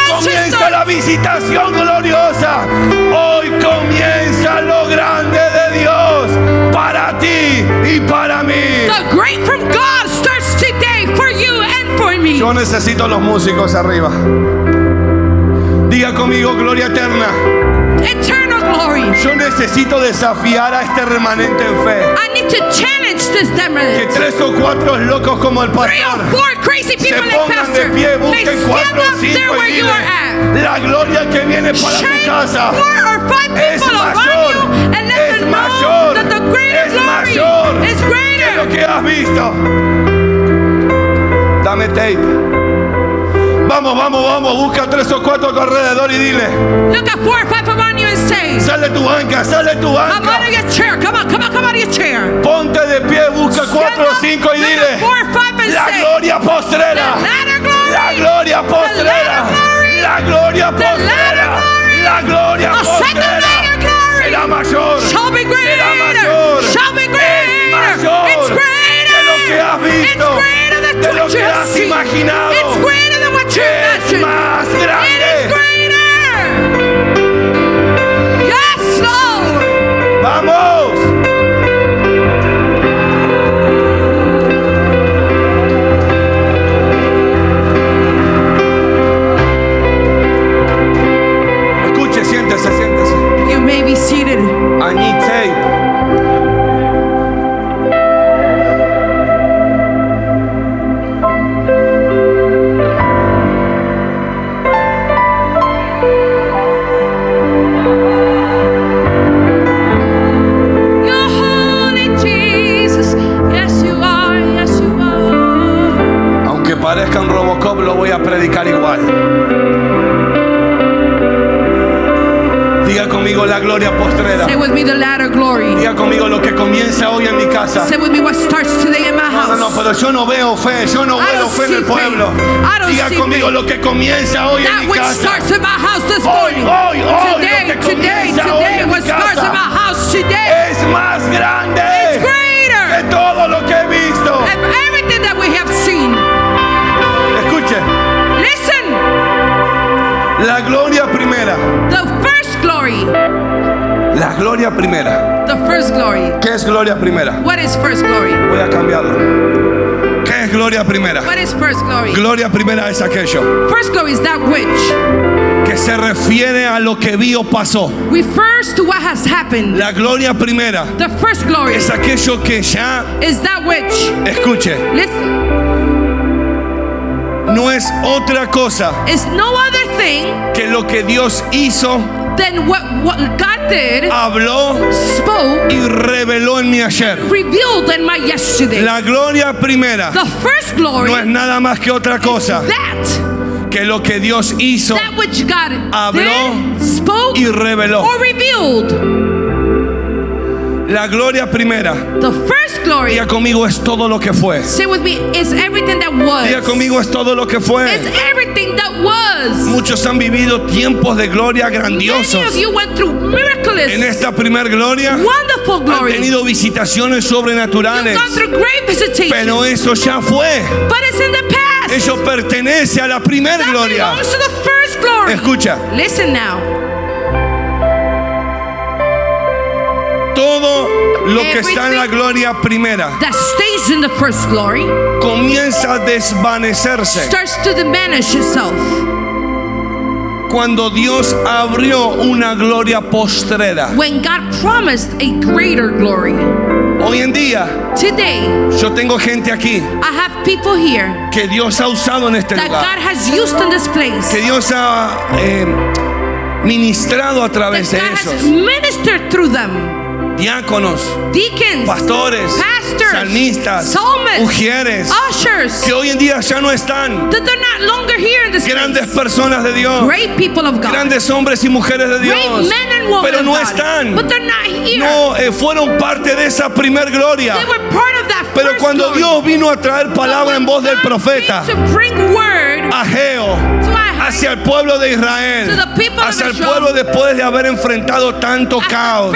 [SPEAKER 1] Comienza
[SPEAKER 2] starts.
[SPEAKER 1] la visitación gloriosa. Hoy comienza lo grande de Dios para ti y para mí.
[SPEAKER 2] The great from God starts today for you and for me.
[SPEAKER 1] Yo necesito los músicos arriba. Diga conmigo, gloria eterna.
[SPEAKER 2] Eternal glory.
[SPEAKER 1] Yo necesito desafiar a este remanente en fe.
[SPEAKER 2] I need to challenge this
[SPEAKER 1] Que
[SPEAKER 2] demon.
[SPEAKER 1] tres o cuatro locos como el
[SPEAKER 2] Three or
[SPEAKER 1] pastor
[SPEAKER 2] four crazy
[SPEAKER 1] se
[SPEAKER 2] people like
[SPEAKER 1] pongan de
[SPEAKER 2] Pastor
[SPEAKER 1] pie, busquen
[SPEAKER 2] stand
[SPEAKER 1] cuatro o
[SPEAKER 2] up there
[SPEAKER 1] cinco
[SPEAKER 2] where
[SPEAKER 1] y
[SPEAKER 2] you are at.
[SPEAKER 1] digan la gloria que viene para tu casa
[SPEAKER 2] four or five
[SPEAKER 1] es mayor,
[SPEAKER 2] you and let
[SPEAKER 1] es
[SPEAKER 2] them know
[SPEAKER 1] mayor,
[SPEAKER 2] that the
[SPEAKER 1] es
[SPEAKER 2] glory
[SPEAKER 1] mayor
[SPEAKER 2] is
[SPEAKER 1] que lo que has visto. Dame tape. Vamos, vamos, vamos, busca tres o cuatro a tu alrededor y dile,
[SPEAKER 2] Look at four or five
[SPEAKER 1] sale tu banca, sale tu
[SPEAKER 2] Come out
[SPEAKER 1] banca.
[SPEAKER 2] of your chair. Come on, come on, come out of your chair.
[SPEAKER 1] Ponte de pie, busca cuatro o cinco y dile,
[SPEAKER 2] four five
[SPEAKER 1] la gloria postrera. La gloria postrera, la gloria postrera, la gloria postrera será mayor,
[SPEAKER 2] Shall be greater.
[SPEAKER 1] será mayor,
[SPEAKER 2] Shall be greater.
[SPEAKER 1] es mayor
[SPEAKER 2] It's greater.
[SPEAKER 1] de lo que has visto,
[SPEAKER 2] It's greater than
[SPEAKER 1] de lo que has imaginado,
[SPEAKER 2] It's greater than what you
[SPEAKER 1] es
[SPEAKER 2] imagined.
[SPEAKER 1] más
[SPEAKER 2] It is
[SPEAKER 1] grande. Vamos,
[SPEAKER 2] glory?
[SPEAKER 1] Gloria primera es aquello
[SPEAKER 2] First glory is that which
[SPEAKER 1] que se refiere a lo que vio pasó.
[SPEAKER 2] refers to what has happened.
[SPEAKER 1] La gloria primera
[SPEAKER 2] The first glory
[SPEAKER 1] es aquello que ya,
[SPEAKER 2] is that which,
[SPEAKER 1] escuche,
[SPEAKER 2] listen,
[SPEAKER 1] no es otra cosa
[SPEAKER 2] no other thing
[SPEAKER 1] que lo que Dios hizo,
[SPEAKER 2] than what, what God did,
[SPEAKER 1] habló
[SPEAKER 2] spoke,
[SPEAKER 1] y reveló en mi ayer.
[SPEAKER 2] revealed in my yesterday.
[SPEAKER 1] La gloria primera
[SPEAKER 2] The first glory
[SPEAKER 1] no es nada más que otra cosa
[SPEAKER 2] that
[SPEAKER 1] que lo que Dios hizo
[SPEAKER 2] that which God
[SPEAKER 1] Habló
[SPEAKER 2] did, spoke,
[SPEAKER 1] y reveló.
[SPEAKER 2] or revealed.
[SPEAKER 1] La gloria primera,
[SPEAKER 2] The first glory,
[SPEAKER 1] diga conmigo, es todo lo que fue.
[SPEAKER 2] say with me, is everything that was.
[SPEAKER 1] Diga conmigo, es todo lo que fue.
[SPEAKER 2] It's everything that was.
[SPEAKER 1] Muchos han vivido tiempos de gloria
[SPEAKER 2] Many of
[SPEAKER 1] grandiosos.
[SPEAKER 2] you went through miraculous,
[SPEAKER 1] En esta primer gloria
[SPEAKER 2] wonderful
[SPEAKER 1] han
[SPEAKER 2] glory.
[SPEAKER 1] tenido visitaciones
[SPEAKER 2] You've
[SPEAKER 1] sobrenaturales,
[SPEAKER 2] gone through great visitations.
[SPEAKER 1] pero eso ya fue.
[SPEAKER 2] but it's in the past.
[SPEAKER 1] Eso pertenece a la primer
[SPEAKER 2] that
[SPEAKER 1] gloria.
[SPEAKER 2] belongs to the first glory.
[SPEAKER 1] Escucha,
[SPEAKER 2] Listen now.
[SPEAKER 1] Lo que está en la gloria primera
[SPEAKER 2] That stays in the first glory
[SPEAKER 1] comienza a desvanecerse
[SPEAKER 2] starts to diminish itself
[SPEAKER 1] cuando Dios abrió una gloria postrera.
[SPEAKER 2] when God promised a greater glory.
[SPEAKER 1] Hoy en día
[SPEAKER 2] Today,
[SPEAKER 1] yo tengo gente aquí
[SPEAKER 2] I have people here
[SPEAKER 1] que Dios ha usado en este
[SPEAKER 2] that
[SPEAKER 1] lugar,
[SPEAKER 2] God has used in this place.
[SPEAKER 1] que Dios ha eh, ministrado a
[SPEAKER 2] That
[SPEAKER 1] través de ellos,
[SPEAKER 2] ministered through them.
[SPEAKER 1] Diáconos,
[SPEAKER 2] Deacons,
[SPEAKER 1] pastores,
[SPEAKER 2] pastors,
[SPEAKER 1] salmistas,
[SPEAKER 2] psalmists,
[SPEAKER 1] ujieres,
[SPEAKER 2] ushers,
[SPEAKER 1] que hoy en día ya no están,
[SPEAKER 2] that they're not longer here in this
[SPEAKER 1] grandes
[SPEAKER 2] place.
[SPEAKER 1] personas de Dios,
[SPEAKER 2] Great people of God.
[SPEAKER 1] grandes hombres y mujeres de
[SPEAKER 2] Great
[SPEAKER 1] Dios,
[SPEAKER 2] men and women
[SPEAKER 1] pero
[SPEAKER 2] of
[SPEAKER 1] no
[SPEAKER 2] God.
[SPEAKER 1] están,
[SPEAKER 2] But they're not here.
[SPEAKER 1] no eh, fueron parte de esa primer gloria.
[SPEAKER 2] They were part of that
[SPEAKER 1] Pero cuando
[SPEAKER 2] glory.
[SPEAKER 1] Dios vino a traer palabra en voz del profeta
[SPEAKER 2] came
[SPEAKER 1] hacia el pueblo de Israel, hacia el pueblo después de haber enfrentado tanto caos,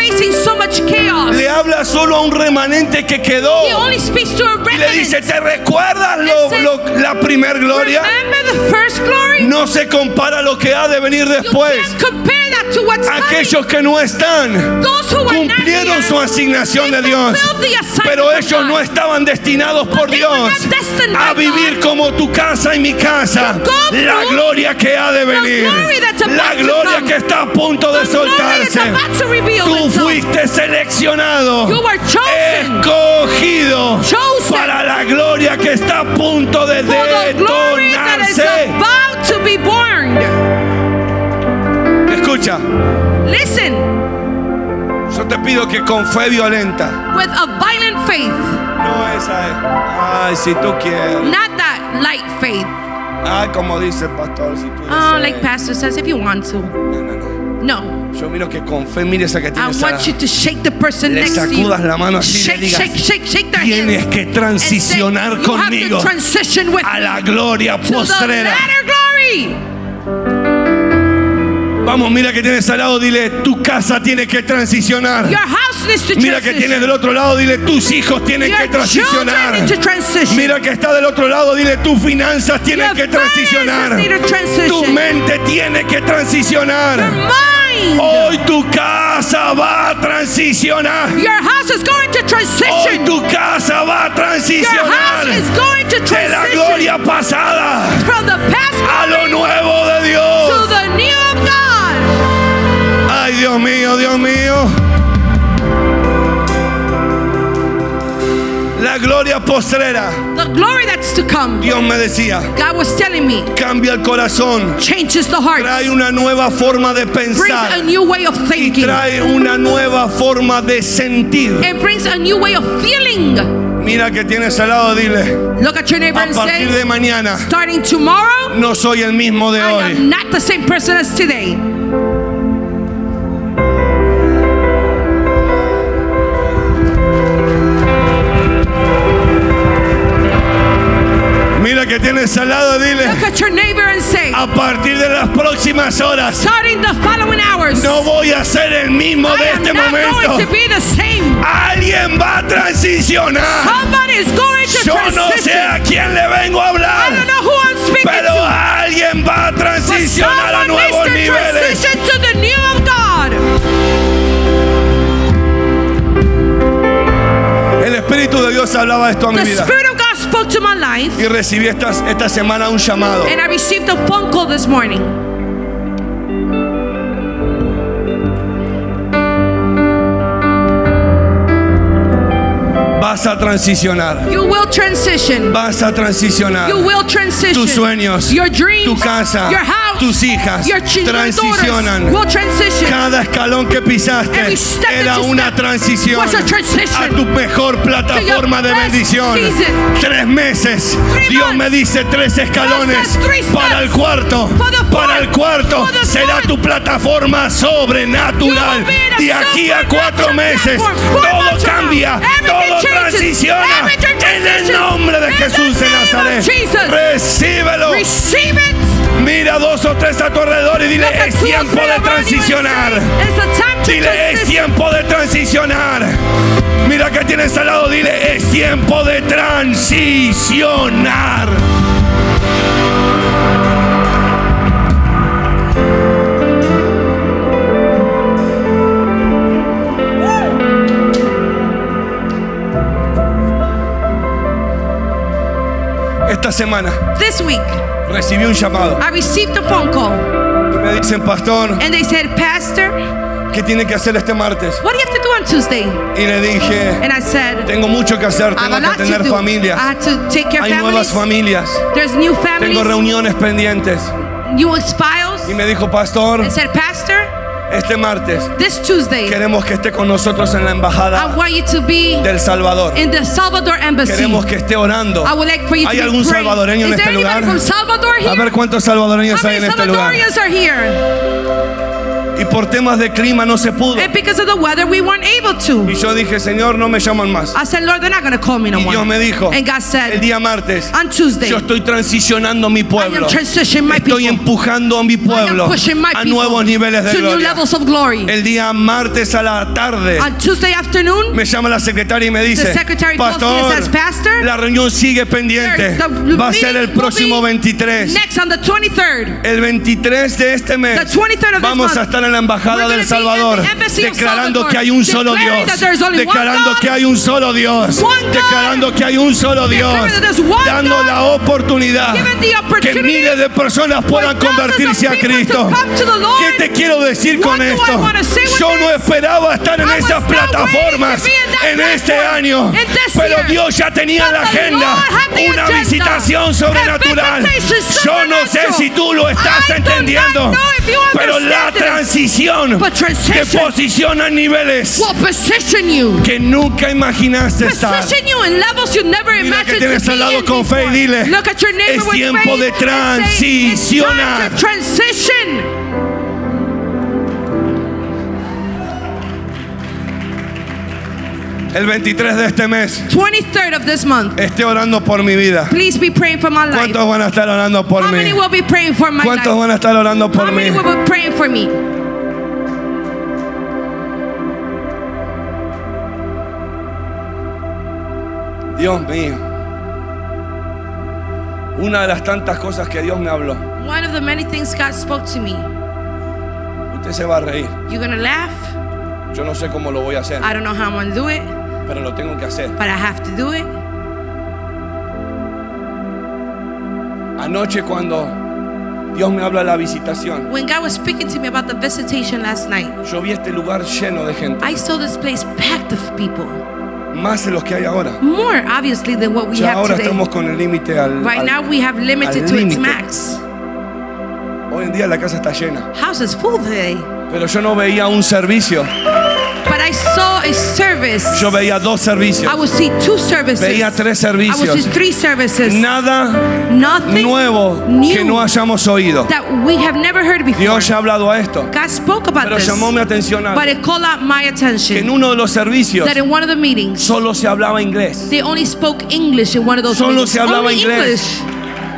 [SPEAKER 1] le habla solo a un remanente que quedó y le dice. ¿te recuerdas lo- lo- la primer gloria? No se compara lo que ha de venir después. Aquellos que no están cumplieron su asignación de Dios. Pero ellos no estaban destinados por Dios a vivir como tu casa y mi casa. La gloria que ha de venir. La gloria que está a punto de soltarse. Tú fuiste seleccionado, escogido para la gloria que está a punto de detonarse.
[SPEAKER 2] about to be born.
[SPEAKER 1] Escucha,
[SPEAKER 2] Listen,
[SPEAKER 1] yo te pido que con fe violenta,
[SPEAKER 2] with a violent faith,
[SPEAKER 1] no esa es, ay, si tú quieres,
[SPEAKER 2] not that light faith.
[SPEAKER 1] Ay, como dice el pastor, si tú
[SPEAKER 2] Oh,
[SPEAKER 1] deseas.
[SPEAKER 2] like Pastor says, if you want to.
[SPEAKER 1] No, no, no.
[SPEAKER 2] No.
[SPEAKER 1] Yo miro que con fe mires a que
[SPEAKER 2] I
[SPEAKER 1] tienes
[SPEAKER 2] want you to shake the person
[SPEAKER 1] Le
[SPEAKER 2] next to you.
[SPEAKER 1] sacudas la mano así y le
[SPEAKER 2] Shake,
[SPEAKER 1] digas,
[SPEAKER 2] shake, shake, shake their
[SPEAKER 1] Tienes
[SPEAKER 2] hands.
[SPEAKER 1] que
[SPEAKER 2] and say,
[SPEAKER 1] transicionar
[SPEAKER 2] you have
[SPEAKER 1] conmigo
[SPEAKER 2] to transition with
[SPEAKER 1] a la gloria
[SPEAKER 2] to the
[SPEAKER 1] postrera.
[SPEAKER 2] latter glory.
[SPEAKER 1] Vamos, mira que tienes al lado, dile, tu casa tiene que transicionar.
[SPEAKER 2] Your house needs to
[SPEAKER 1] Mira que tienes del otro lado, dile, tus hijos tienen
[SPEAKER 2] Your
[SPEAKER 1] que transicionar.
[SPEAKER 2] children need to transition.
[SPEAKER 1] Mira que está del otro lado, dile, tus finanzas tienen
[SPEAKER 2] Your
[SPEAKER 1] que transicionar.
[SPEAKER 2] need to.
[SPEAKER 1] Tu mente tiene que
[SPEAKER 2] Your
[SPEAKER 1] transicionar.
[SPEAKER 2] mind.
[SPEAKER 1] Hoy tu casa va a transicionar.
[SPEAKER 2] Your house is going to
[SPEAKER 1] Hoy
[SPEAKER 2] transition.
[SPEAKER 1] tu casa va a
[SPEAKER 2] Your
[SPEAKER 1] transicionar
[SPEAKER 2] house is going to
[SPEAKER 1] de la gloria pasada
[SPEAKER 2] from the past
[SPEAKER 1] a lo nuevo de
[SPEAKER 2] to
[SPEAKER 1] Dios.
[SPEAKER 2] the
[SPEAKER 1] Dios mío, Dios mío. La gloria postrera.
[SPEAKER 2] The glory that's to come.
[SPEAKER 1] Dios me decía,
[SPEAKER 2] God was telling me,
[SPEAKER 1] cambia el corazón,
[SPEAKER 2] changes the heart,
[SPEAKER 1] trae una nueva forma de
[SPEAKER 2] brings
[SPEAKER 1] pensar
[SPEAKER 2] a new way of
[SPEAKER 1] y
[SPEAKER 2] thinking,
[SPEAKER 1] trae una nueva forma de sentir.
[SPEAKER 2] it brings a new way of feeling.
[SPEAKER 1] Mira que tienes al lado, dile,
[SPEAKER 2] Look at your neighbor
[SPEAKER 1] a
[SPEAKER 2] and
[SPEAKER 1] partir
[SPEAKER 2] say,
[SPEAKER 1] de mañana
[SPEAKER 2] starting tomorrow,
[SPEAKER 1] no soy el mismo de
[SPEAKER 2] I
[SPEAKER 1] hoy.
[SPEAKER 2] am not the same person as today.
[SPEAKER 1] Tienes al lado, dile,
[SPEAKER 2] Look at your neighbor and say,
[SPEAKER 1] a partir de las próximas horas
[SPEAKER 2] starting the following hours,
[SPEAKER 1] no voy a ser el mismo
[SPEAKER 2] I
[SPEAKER 1] de este
[SPEAKER 2] not going
[SPEAKER 1] momento.
[SPEAKER 2] to be the same.
[SPEAKER 1] Alguien va a transicionar.
[SPEAKER 2] Somebody is going to
[SPEAKER 1] Yo no sé a quién le vengo a
[SPEAKER 2] I don't
[SPEAKER 1] hablar,
[SPEAKER 2] know who I'm speaking
[SPEAKER 1] pero
[SPEAKER 2] to.
[SPEAKER 1] alguien va a transicionar a nuevos niveles.
[SPEAKER 2] transition to the new of God.
[SPEAKER 1] El Espíritu de Dios hablaba esto a mi vida
[SPEAKER 2] into my life.
[SPEAKER 1] Y recibí esta, esta semana un llamado.
[SPEAKER 2] And I received a phone call this morning.
[SPEAKER 1] Vas a transicionar.
[SPEAKER 2] You will transition.
[SPEAKER 1] Vas a transicionar.
[SPEAKER 2] You will transition.
[SPEAKER 1] Tus sueños.
[SPEAKER 2] Your dreams.
[SPEAKER 1] Tu casa tus hijas transicionan. Cada escalón que pisaste era una transición
[SPEAKER 2] a
[SPEAKER 1] tu mejor plataforma de bendición. Tres meses. Dios me dice tres escalones para el cuarto. Para el cuarto será tu plataforma sobrenatural. De aquí a cuatro meses todo cambia, todo transiciona. En el nombre de Jesús de Nazaret. Recíbelo. Mira dos o tres a tu alrededor y dile, es tiempo de transicionar. Dile, es tiempo de transicionar. Mira que tienes al lado, dile, es tiempo de transicionar. Esta semana
[SPEAKER 2] This week,
[SPEAKER 1] recibí un llamado
[SPEAKER 2] I received a phone call
[SPEAKER 1] y me dicen, pastor,
[SPEAKER 2] and they said, Pastor,
[SPEAKER 1] ¿qué tiene que hacer este martes?
[SPEAKER 2] what do you have to do on Tuesday?
[SPEAKER 1] Y le dije,
[SPEAKER 2] And I said,
[SPEAKER 1] tengo mucho que hacer,
[SPEAKER 2] have
[SPEAKER 1] tengo que
[SPEAKER 2] do.
[SPEAKER 1] familias.
[SPEAKER 2] I had to take care of
[SPEAKER 1] Hay nuevas
[SPEAKER 2] families.
[SPEAKER 1] familias.
[SPEAKER 2] There's new
[SPEAKER 1] Tengo
[SPEAKER 2] families,
[SPEAKER 1] reuniones pendientes.
[SPEAKER 2] new files.
[SPEAKER 1] Y me dijo, pastor,
[SPEAKER 2] And said, Pastor,
[SPEAKER 1] este martes
[SPEAKER 2] this Tuesday,
[SPEAKER 1] queremos que esté con nosotros en la
[SPEAKER 2] I
[SPEAKER 1] embajada
[SPEAKER 2] want you to be
[SPEAKER 1] del Salvador.
[SPEAKER 2] in the Salvador embassy.
[SPEAKER 1] Queremos que esté orando.
[SPEAKER 2] I would like for you to
[SPEAKER 1] ¿Hay algún salvadoreño en
[SPEAKER 2] there
[SPEAKER 1] este lugar?
[SPEAKER 2] anybody from Salvador here?
[SPEAKER 1] A ver cuántos salvadoreños
[SPEAKER 2] How
[SPEAKER 1] hay en este lugar.
[SPEAKER 2] Are here?
[SPEAKER 1] Y por temas de clima no se pudo.
[SPEAKER 2] And because of the weather, we weren't able to.
[SPEAKER 1] Y yo dije, Señor, no me llaman más.
[SPEAKER 2] I said, Lord, they're not going to call me no
[SPEAKER 1] Y
[SPEAKER 2] more.
[SPEAKER 1] Dios me dijo,
[SPEAKER 2] And God
[SPEAKER 1] el
[SPEAKER 2] said,
[SPEAKER 1] día martes,
[SPEAKER 2] on Tuesday,
[SPEAKER 1] yo estoy transicionando mi
[SPEAKER 2] I
[SPEAKER 1] pueblo.
[SPEAKER 2] am transitioning my
[SPEAKER 1] Estoy empujando a mi
[SPEAKER 2] I
[SPEAKER 1] pueblo
[SPEAKER 2] am pushing my
[SPEAKER 1] a nuevos niveles de
[SPEAKER 2] to new
[SPEAKER 1] gloria.
[SPEAKER 2] levels of glory.
[SPEAKER 1] El día martes a la tarde
[SPEAKER 2] On Tuesday afternoon,
[SPEAKER 1] me llama la secretaria y me dice,
[SPEAKER 2] The secretary calls me and
[SPEAKER 1] Pastor,
[SPEAKER 2] says, "Pastor,
[SPEAKER 1] la reunión sigue pendiente.
[SPEAKER 2] the
[SPEAKER 1] Va a ser el próximo
[SPEAKER 2] be
[SPEAKER 1] 23.
[SPEAKER 2] next on the 23rd.
[SPEAKER 1] El 23 de este mes
[SPEAKER 2] The 23rd of this
[SPEAKER 1] vamos a estar en la embajada del Salvador declarando que hay un solo Dios, declarando que hay un solo Dios, declarando que hay un solo Dios, dando la oportunidad que miles de personas puedan convertirse a Cristo. ¿Qué te quiero decir con esto? Yo no esperaba estar en esas plataformas en este año, pero. Dios ya tenía en la agenda una
[SPEAKER 2] agenda.
[SPEAKER 1] Visitación sobrenatural. Yo no sé si tú lo estás entendiendo, pero la transición te posiciona en niveles que nunca imaginaste estar. Mira que tienes al lado con fe y dile, es tiempo de
[SPEAKER 2] and say, "It's time
[SPEAKER 1] transicionar." El 23 de este mes,
[SPEAKER 2] 23rd of this month.
[SPEAKER 1] esté orando por mi vida.
[SPEAKER 2] Please be praying for my life.
[SPEAKER 1] ¿Cuántos van a estar orando por
[SPEAKER 2] How
[SPEAKER 1] mí?
[SPEAKER 2] many will be praying for my
[SPEAKER 1] ¿Cuántos
[SPEAKER 2] life?
[SPEAKER 1] van a estar orando por
[SPEAKER 2] How
[SPEAKER 1] mí?
[SPEAKER 2] many will be praying for me?
[SPEAKER 1] Dios mío. Una de las tantas cosas que Dios me habló.
[SPEAKER 2] One of the many things God spoke to me.
[SPEAKER 1] Usted se va a reír.
[SPEAKER 2] You're gonna laugh.
[SPEAKER 1] Yo no sé cómo lo voy a hacer,
[SPEAKER 2] I don't know how I'm gonna do it,
[SPEAKER 1] pero lo tengo que hacer.
[SPEAKER 2] but I have to do it.
[SPEAKER 1] Anoche cuando Dios me habla de la visitación,
[SPEAKER 2] When God was speaking to me about the visitation last night,
[SPEAKER 1] yo vi este lugar lleno de gente,
[SPEAKER 2] I saw this place packed of people.
[SPEAKER 1] más de los que hay ahora.
[SPEAKER 2] More obviously than what we
[SPEAKER 1] Ya
[SPEAKER 2] have
[SPEAKER 1] ahora
[SPEAKER 2] today.
[SPEAKER 1] estamos con el límite al,
[SPEAKER 2] Right
[SPEAKER 1] al-
[SPEAKER 2] now we have limited to its max.
[SPEAKER 1] Hoy en día la casa está llena,
[SPEAKER 2] House is full today.
[SPEAKER 1] pero yo no veía un servicio,
[SPEAKER 2] I saw a service.
[SPEAKER 1] yo veía dos servicios,
[SPEAKER 2] I would see two services.
[SPEAKER 1] veía tres
[SPEAKER 2] I would
[SPEAKER 1] servicios.
[SPEAKER 2] see three services.
[SPEAKER 1] Nada
[SPEAKER 2] Nothing
[SPEAKER 1] nuevo
[SPEAKER 2] new
[SPEAKER 1] que no hayamos oído.
[SPEAKER 2] that we have never heard before.
[SPEAKER 1] Dios ya ha hablado a esto,
[SPEAKER 2] God spoke about
[SPEAKER 1] pero
[SPEAKER 2] this.
[SPEAKER 1] llamó mi atención a
[SPEAKER 2] But it called out my
[SPEAKER 1] que en
[SPEAKER 2] attention
[SPEAKER 1] uno de los servicios
[SPEAKER 2] that in one of the meetings
[SPEAKER 1] solo se hablaba inglés.
[SPEAKER 2] they only spoke English in one of those
[SPEAKER 1] Solo
[SPEAKER 2] meetings.
[SPEAKER 1] se hablaba
[SPEAKER 2] only
[SPEAKER 1] inglés.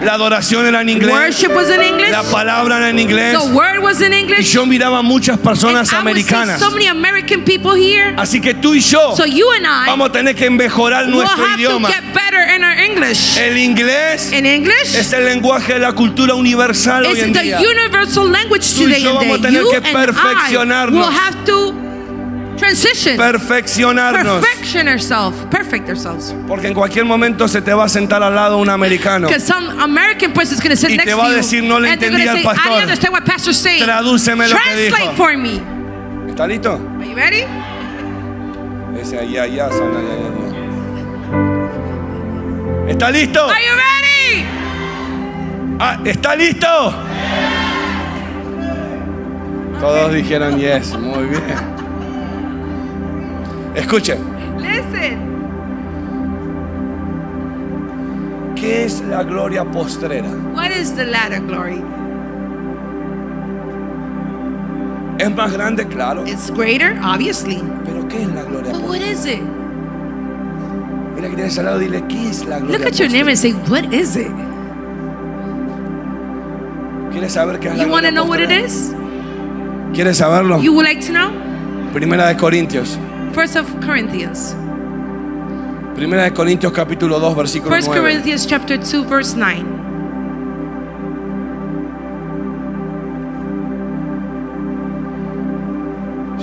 [SPEAKER 1] La adoración era en inglés,
[SPEAKER 2] Worship was in English.
[SPEAKER 1] la palabra era en inglés.
[SPEAKER 2] The word was in
[SPEAKER 1] Y
[SPEAKER 2] English.
[SPEAKER 1] yo miraba muchas
[SPEAKER 2] And
[SPEAKER 1] personas
[SPEAKER 2] see
[SPEAKER 1] americanas.
[SPEAKER 2] so many American people here.
[SPEAKER 1] Así que tú y yo
[SPEAKER 2] So you and I
[SPEAKER 1] vamos a tener que mejorar nuestro
[SPEAKER 2] have
[SPEAKER 1] idioma.
[SPEAKER 2] to get better in our English.
[SPEAKER 1] El inglés
[SPEAKER 2] In English,
[SPEAKER 1] es el lenguaje de la cultura universal hoy en
[SPEAKER 2] the
[SPEAKER 1] día.
[SPEAKER 2] universal language
[SPEAKER 1] Tú y
[SPEAKER 2] today
[SPEAKER 1] yo
[SPEAKER 2] and
[SPEAKER 1] vamos a tener
[SPEAKER 2] You
[SPEAKER 1] que
[SPEAKER 2] and
[SPEAKER 1] perfeccionarnos.
[SPEAKER 2] Transition,
[SPEAKER 1] Perfeccionarnos.
[SPEAKER 2] perfection ourselves, perfect ourselves.
[SPEAKER 1] Porque en cualquier momento se te va a sentar al lado un americano.
[SPEAKER 2] Because some American person is going to sit
[SPEAKER 1] Y
[SPEAKER 2] next
[SPEAKER 1] te va a decir, "No le entendí al
[SPEAKER 2] I
[SPEAKER 1] pastor.
[SPEAKER 2] didn't understand what pastor's saying.
[SPEAKER 1] Tradúceme lo que
[SPEAKER 2] Translate
[SPEAKER 1] dijo.
[SPEAKER 2] for me.
[SPEAKER 1] ¿Está listo?
[SPEAKER 2] Are you ready?
[SPEAKER 1] Ese allá, allá, sana, allá, allá. ¿Está listo?
[SPEAKER 2] Are you ready?
[SPEAKER 1] Ah, ¿Está listo? Todos dijeron yes, muy bien. Escuchen,
[SPEAKER 2] Listen.
[SPEAKER 1] ¿qué es la gloria postrera?
[SPEAKER 2] What is the latter glory?
[SPEAKER 1] Es más grande, claro,
[SPEAKER 2] It's greater, obviously.
[SPEAKER 1] pero ¿qué es la gloria
[SPEAKER 2] But what
[SPEAKER 1] postrera?
[SPEAKER 2] is it?
[SPEAKER 1] Mira que tienes al lado, dile, ¿qué es la gloria
[SPEAKER 2] Look at your neighbor and say, What is it?
[SPEAKER 1] ¿Quieres saber qué es la
[SPEAKER 2] You want
[SPEAKER 1] gloria
[SPEAKER 2] to know what it
[SPEAKER 1] postrera?
[SPEAKER 2] is?
[SPEAKER 1] ¿Quieres saberlo?
[SPEAKER 2] You would like to know?
[SPEAKER 1] Primera de Corintios.
[SPEAKER 2] First of Corinthians.
[SPEAKER 1] Primera de Corintios capítulo 2 versículo
[SPEAKER 2] First
[SPEAKER 1] 9.
[SPEAKER 2] Corinthians chapter 2 verse 9.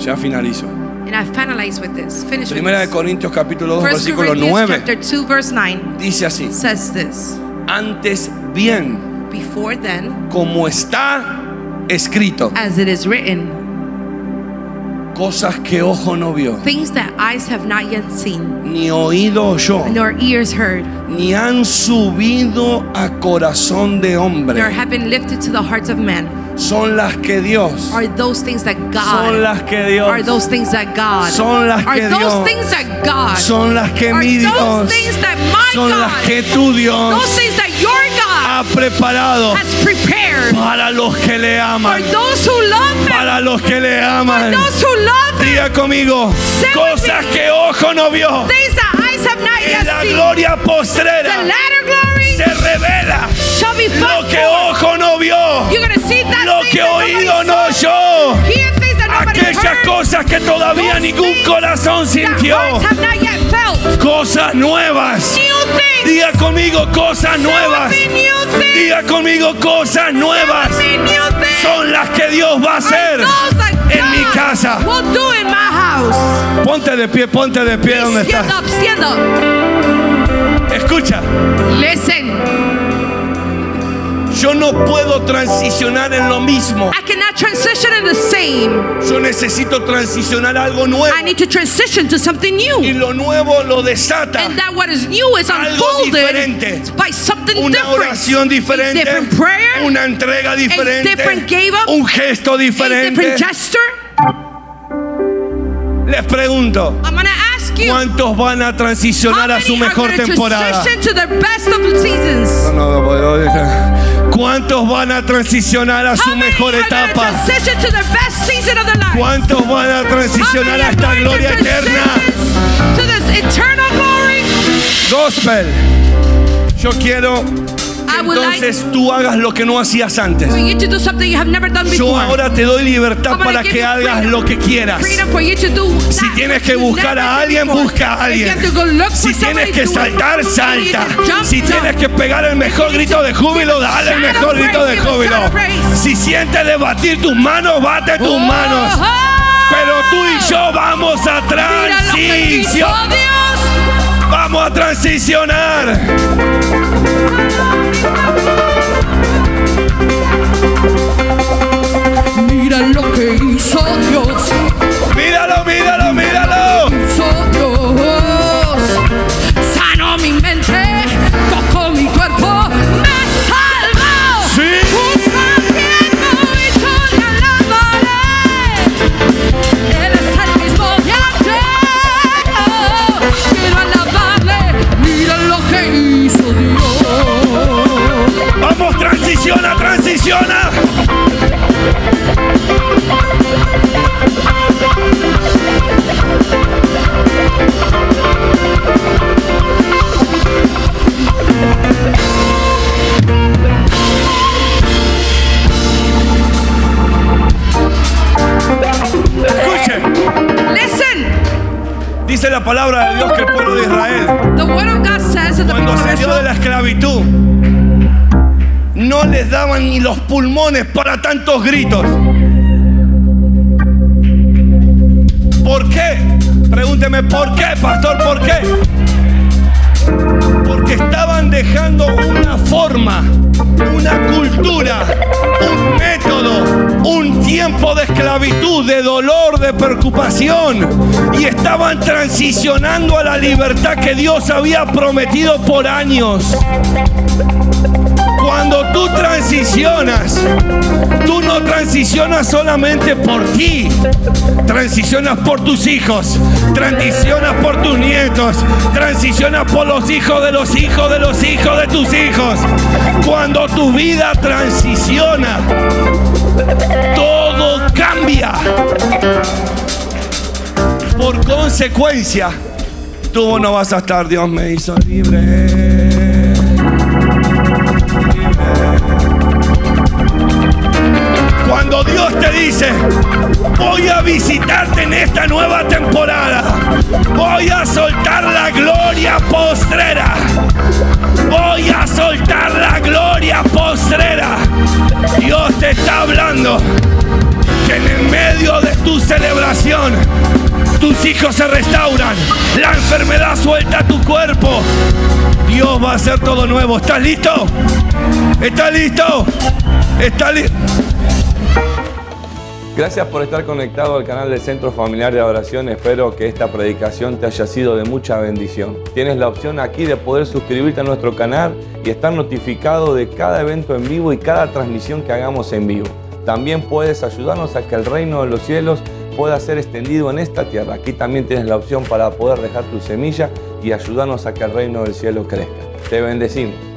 [SPEAKER 1] Ya finalizo.
[SPEAKER 2] And I finalize with this. Finish with
[SPEAKER 1] Primera de
[SPEAKER 2] this.
[SPEAKER 1] Corintios capítulo 2
[SPEAKER 2] First
[SPEAKER 1] versículo
[SPEAKER 2] Corinthians
[SPEAKER 1] 9
[SPEAKER 2] chapter 2 verse 9
[SPEAKER 1] dice así:
[SPEAKER 2] says this.
[SPEAKER 1] Antes bien,
[SPEAKER 2] Before then,
[SPEAKER 1] como está escrito,
[SPEAKER 2] as it is written,
[SPEAKER 1] cosas que ojo no vio,
[SPEAKER 2] things that eyes have not yet seen,
[SPEAKER 1] ni oído oyó,
[SPEAKER 2] nor ears heard,
[SPEAKER 1] ni han subido a corazón de
[SPEAKER 2] nor
[SPEAKER 1] hombre,
[SPEAKER 2] have been lifted to the hearts of men,
[SPEAKER 1] son las que Dios,
[SPEAKER 2] are those things that
[SPEAKER 1] son
[SPEAKER 2] God,
[SPEAKER 1] las que
[SPEAKER 2] are
[SPEAKER 1] Dios,
[SPEAKER 2] those things that God,
[SPEAKER 1] Son las
[SPEAKER 2] are
[SPEAKER 1] que
[SPEAKER 2] those
[SPEAKER 1] Dios-
[SPEAKER 2] things that God,
[SPEAKER 1] son las que
[SPEAKER 2] are
[SPEAKER 1] mi
[SPEAKER 2] those
[SPEAKER 1] Dios, son las que tu Dios
[SPEAKER 2] those things that your God
[SPEAKER 1] ha preparado para los que le aman, para los que le aman. Diga conmigo, cosas que ojo no vio. En la gloria postrera se revela. lo que ojo no vio, lo que oído no oyó, Aquellas cosas que todavía ningún corazón sintió, cosas nuevas. Diga conmigo cosas nuevas. Diga conmigo cosas nuevas. Son las que Dios va a hacer en mi casa. Ponte de pie, ponte de pie donde estás. Escucha,
[SPEAKER 2] Listen.
[SPEAKER 1] Yo no puedo transicionar en lo mismo.
[SPEAKER 2] I cannot transition in the same.
[SPEAKER 1] Yo necesito transicionar a algo nuevo.
[SPEAKER 2] I need to transition to something
[SPEAKER 1] Y
[SPEAKER 2] new.
[SPEAKER 1] lo nuevo lo desata.
[SPEAKER 2] And that what is new is
[SPEAKER 1] Algo
[SPEAKER 2] unfolded
[SPEAKER 1] diferente.
[SPEAKER 2] by something
[SPEAKER 1] Una
[SPEAKER 2] different.
[SPEAKER 1] oración
[SPEAKER 2] A
[SPEAKER 1] diferente.
[SPEAKER 2] different prayer.
[SPEAKER 1] Una entrega diferente.
[SPEAKER 2] different gave up.
[SPEAKER 1] Un gesto
[SPEAKER 2] a different
[SPEAKER 1] diferente.
[SPEAKER 2] gesture.
[SPEAKER 1] Les pregunto,
[SPEAKER 2] I'm gonna ask you.
[SPEAKER 1] ¿cuántos van a
[SPEAKER 2] How
[SPEAKER 1] transicionar a su mejor temporada?
[SPEAKER 2] transition to the best of the seasons?
[SPEAKER 1] No, no, puedo dejar. ¿Cuántos van a transicionar a su mejor etapa? ¿Cuántos van a transicionar a esta gloria eterna? Gospel. Yo quiero que entonces tú hagas lo que no hacías antes. Yo ahora te doy libertad para que hagas lo que quieras. Si tienes que buscar a alguien, busca a alguien. Si tienes que saltar, salta. Si tienes que pegar el mejor grito de júbilo, dale el mejor grito de júbilo. Si sientes de batir tus manos, bate tus
[SPEAKER 2] Oh,
[SPEAKER 1] manos.
[SPEAKER 2] oh.
[SPEAKER 1] Pero tú y yo vamos a.
[SPEAKER 2] Dios.
[SPEAKER 1] Vamos a transicionar.
[SPEAKER 2] Dios.
[SPEAKER 1] Míralo, míralo, míralo.
[SPEAKER 2] Hizo Dios. Sanó mi mente, tocó mi cuerpo, me salvó.
[SPEAKER 1] Sí.
[SPEAKER 2] Buscando y yo le alabaré. Él es el mismo de ayer. Quiero alabarle. Mira lo que hizo Dios.
[SPEAKER 1] Vamos, transiciona, transiciona. Palabra de Dios que el pueblo de Israel cuando salió de la esclavitud, no les daban ni los pulmones para tantos gritos. ¿Por qué? Pregúnteme, ¿por qué, pastor? ¿Por qué? Estaban dejando una forma, una cultura, un método, un tiempo de esclavitud, de dolor, de preocupación. Y estaban transicionando a la libertad que Dios había prometido por años. Cuando tú transicionas, tú no transicionas solamente por ti, transicionas por tus hijos, transicionas por tus nietos, transicionas por los hijos de los hijos de los hijos de tus hijos. Cuando tu vida transiciona, todo cambia. Por consecuencia, tú no vas a estar, Dios me hizo libre. Cuando Dios te dice, voy a visitarte en esta nueva temporada, voy a soltar la gloria postrera, voy a soltar la gloria postrera. Dios te está hablando que en el medio de tu celebración tus hijos se restauran, la enfermedad suelta tu cuerpo. Dios va a hacer todo nuevo. ¿Estás listo? ¿Estás listo? ¿Estás listo?
[SPEAKER 3] Gracias por estar conectado al canal del Centro Familiar de Adoración. Espero que esta predicación te haya sido de mucha bendición. Tienes la opción aquí de poder suscribirte a nuestro canal y estar notificado de cada evento en vivo y cada transmisión que hagamos en vivo. También puedes ayudarnos a que el reino de los cielos pueda ser extendido en esta tierra. Aquí también tienes la opción para poder dejar tu semilla y ayudarnos a que el reino del cielo crezca. Te bendecimos.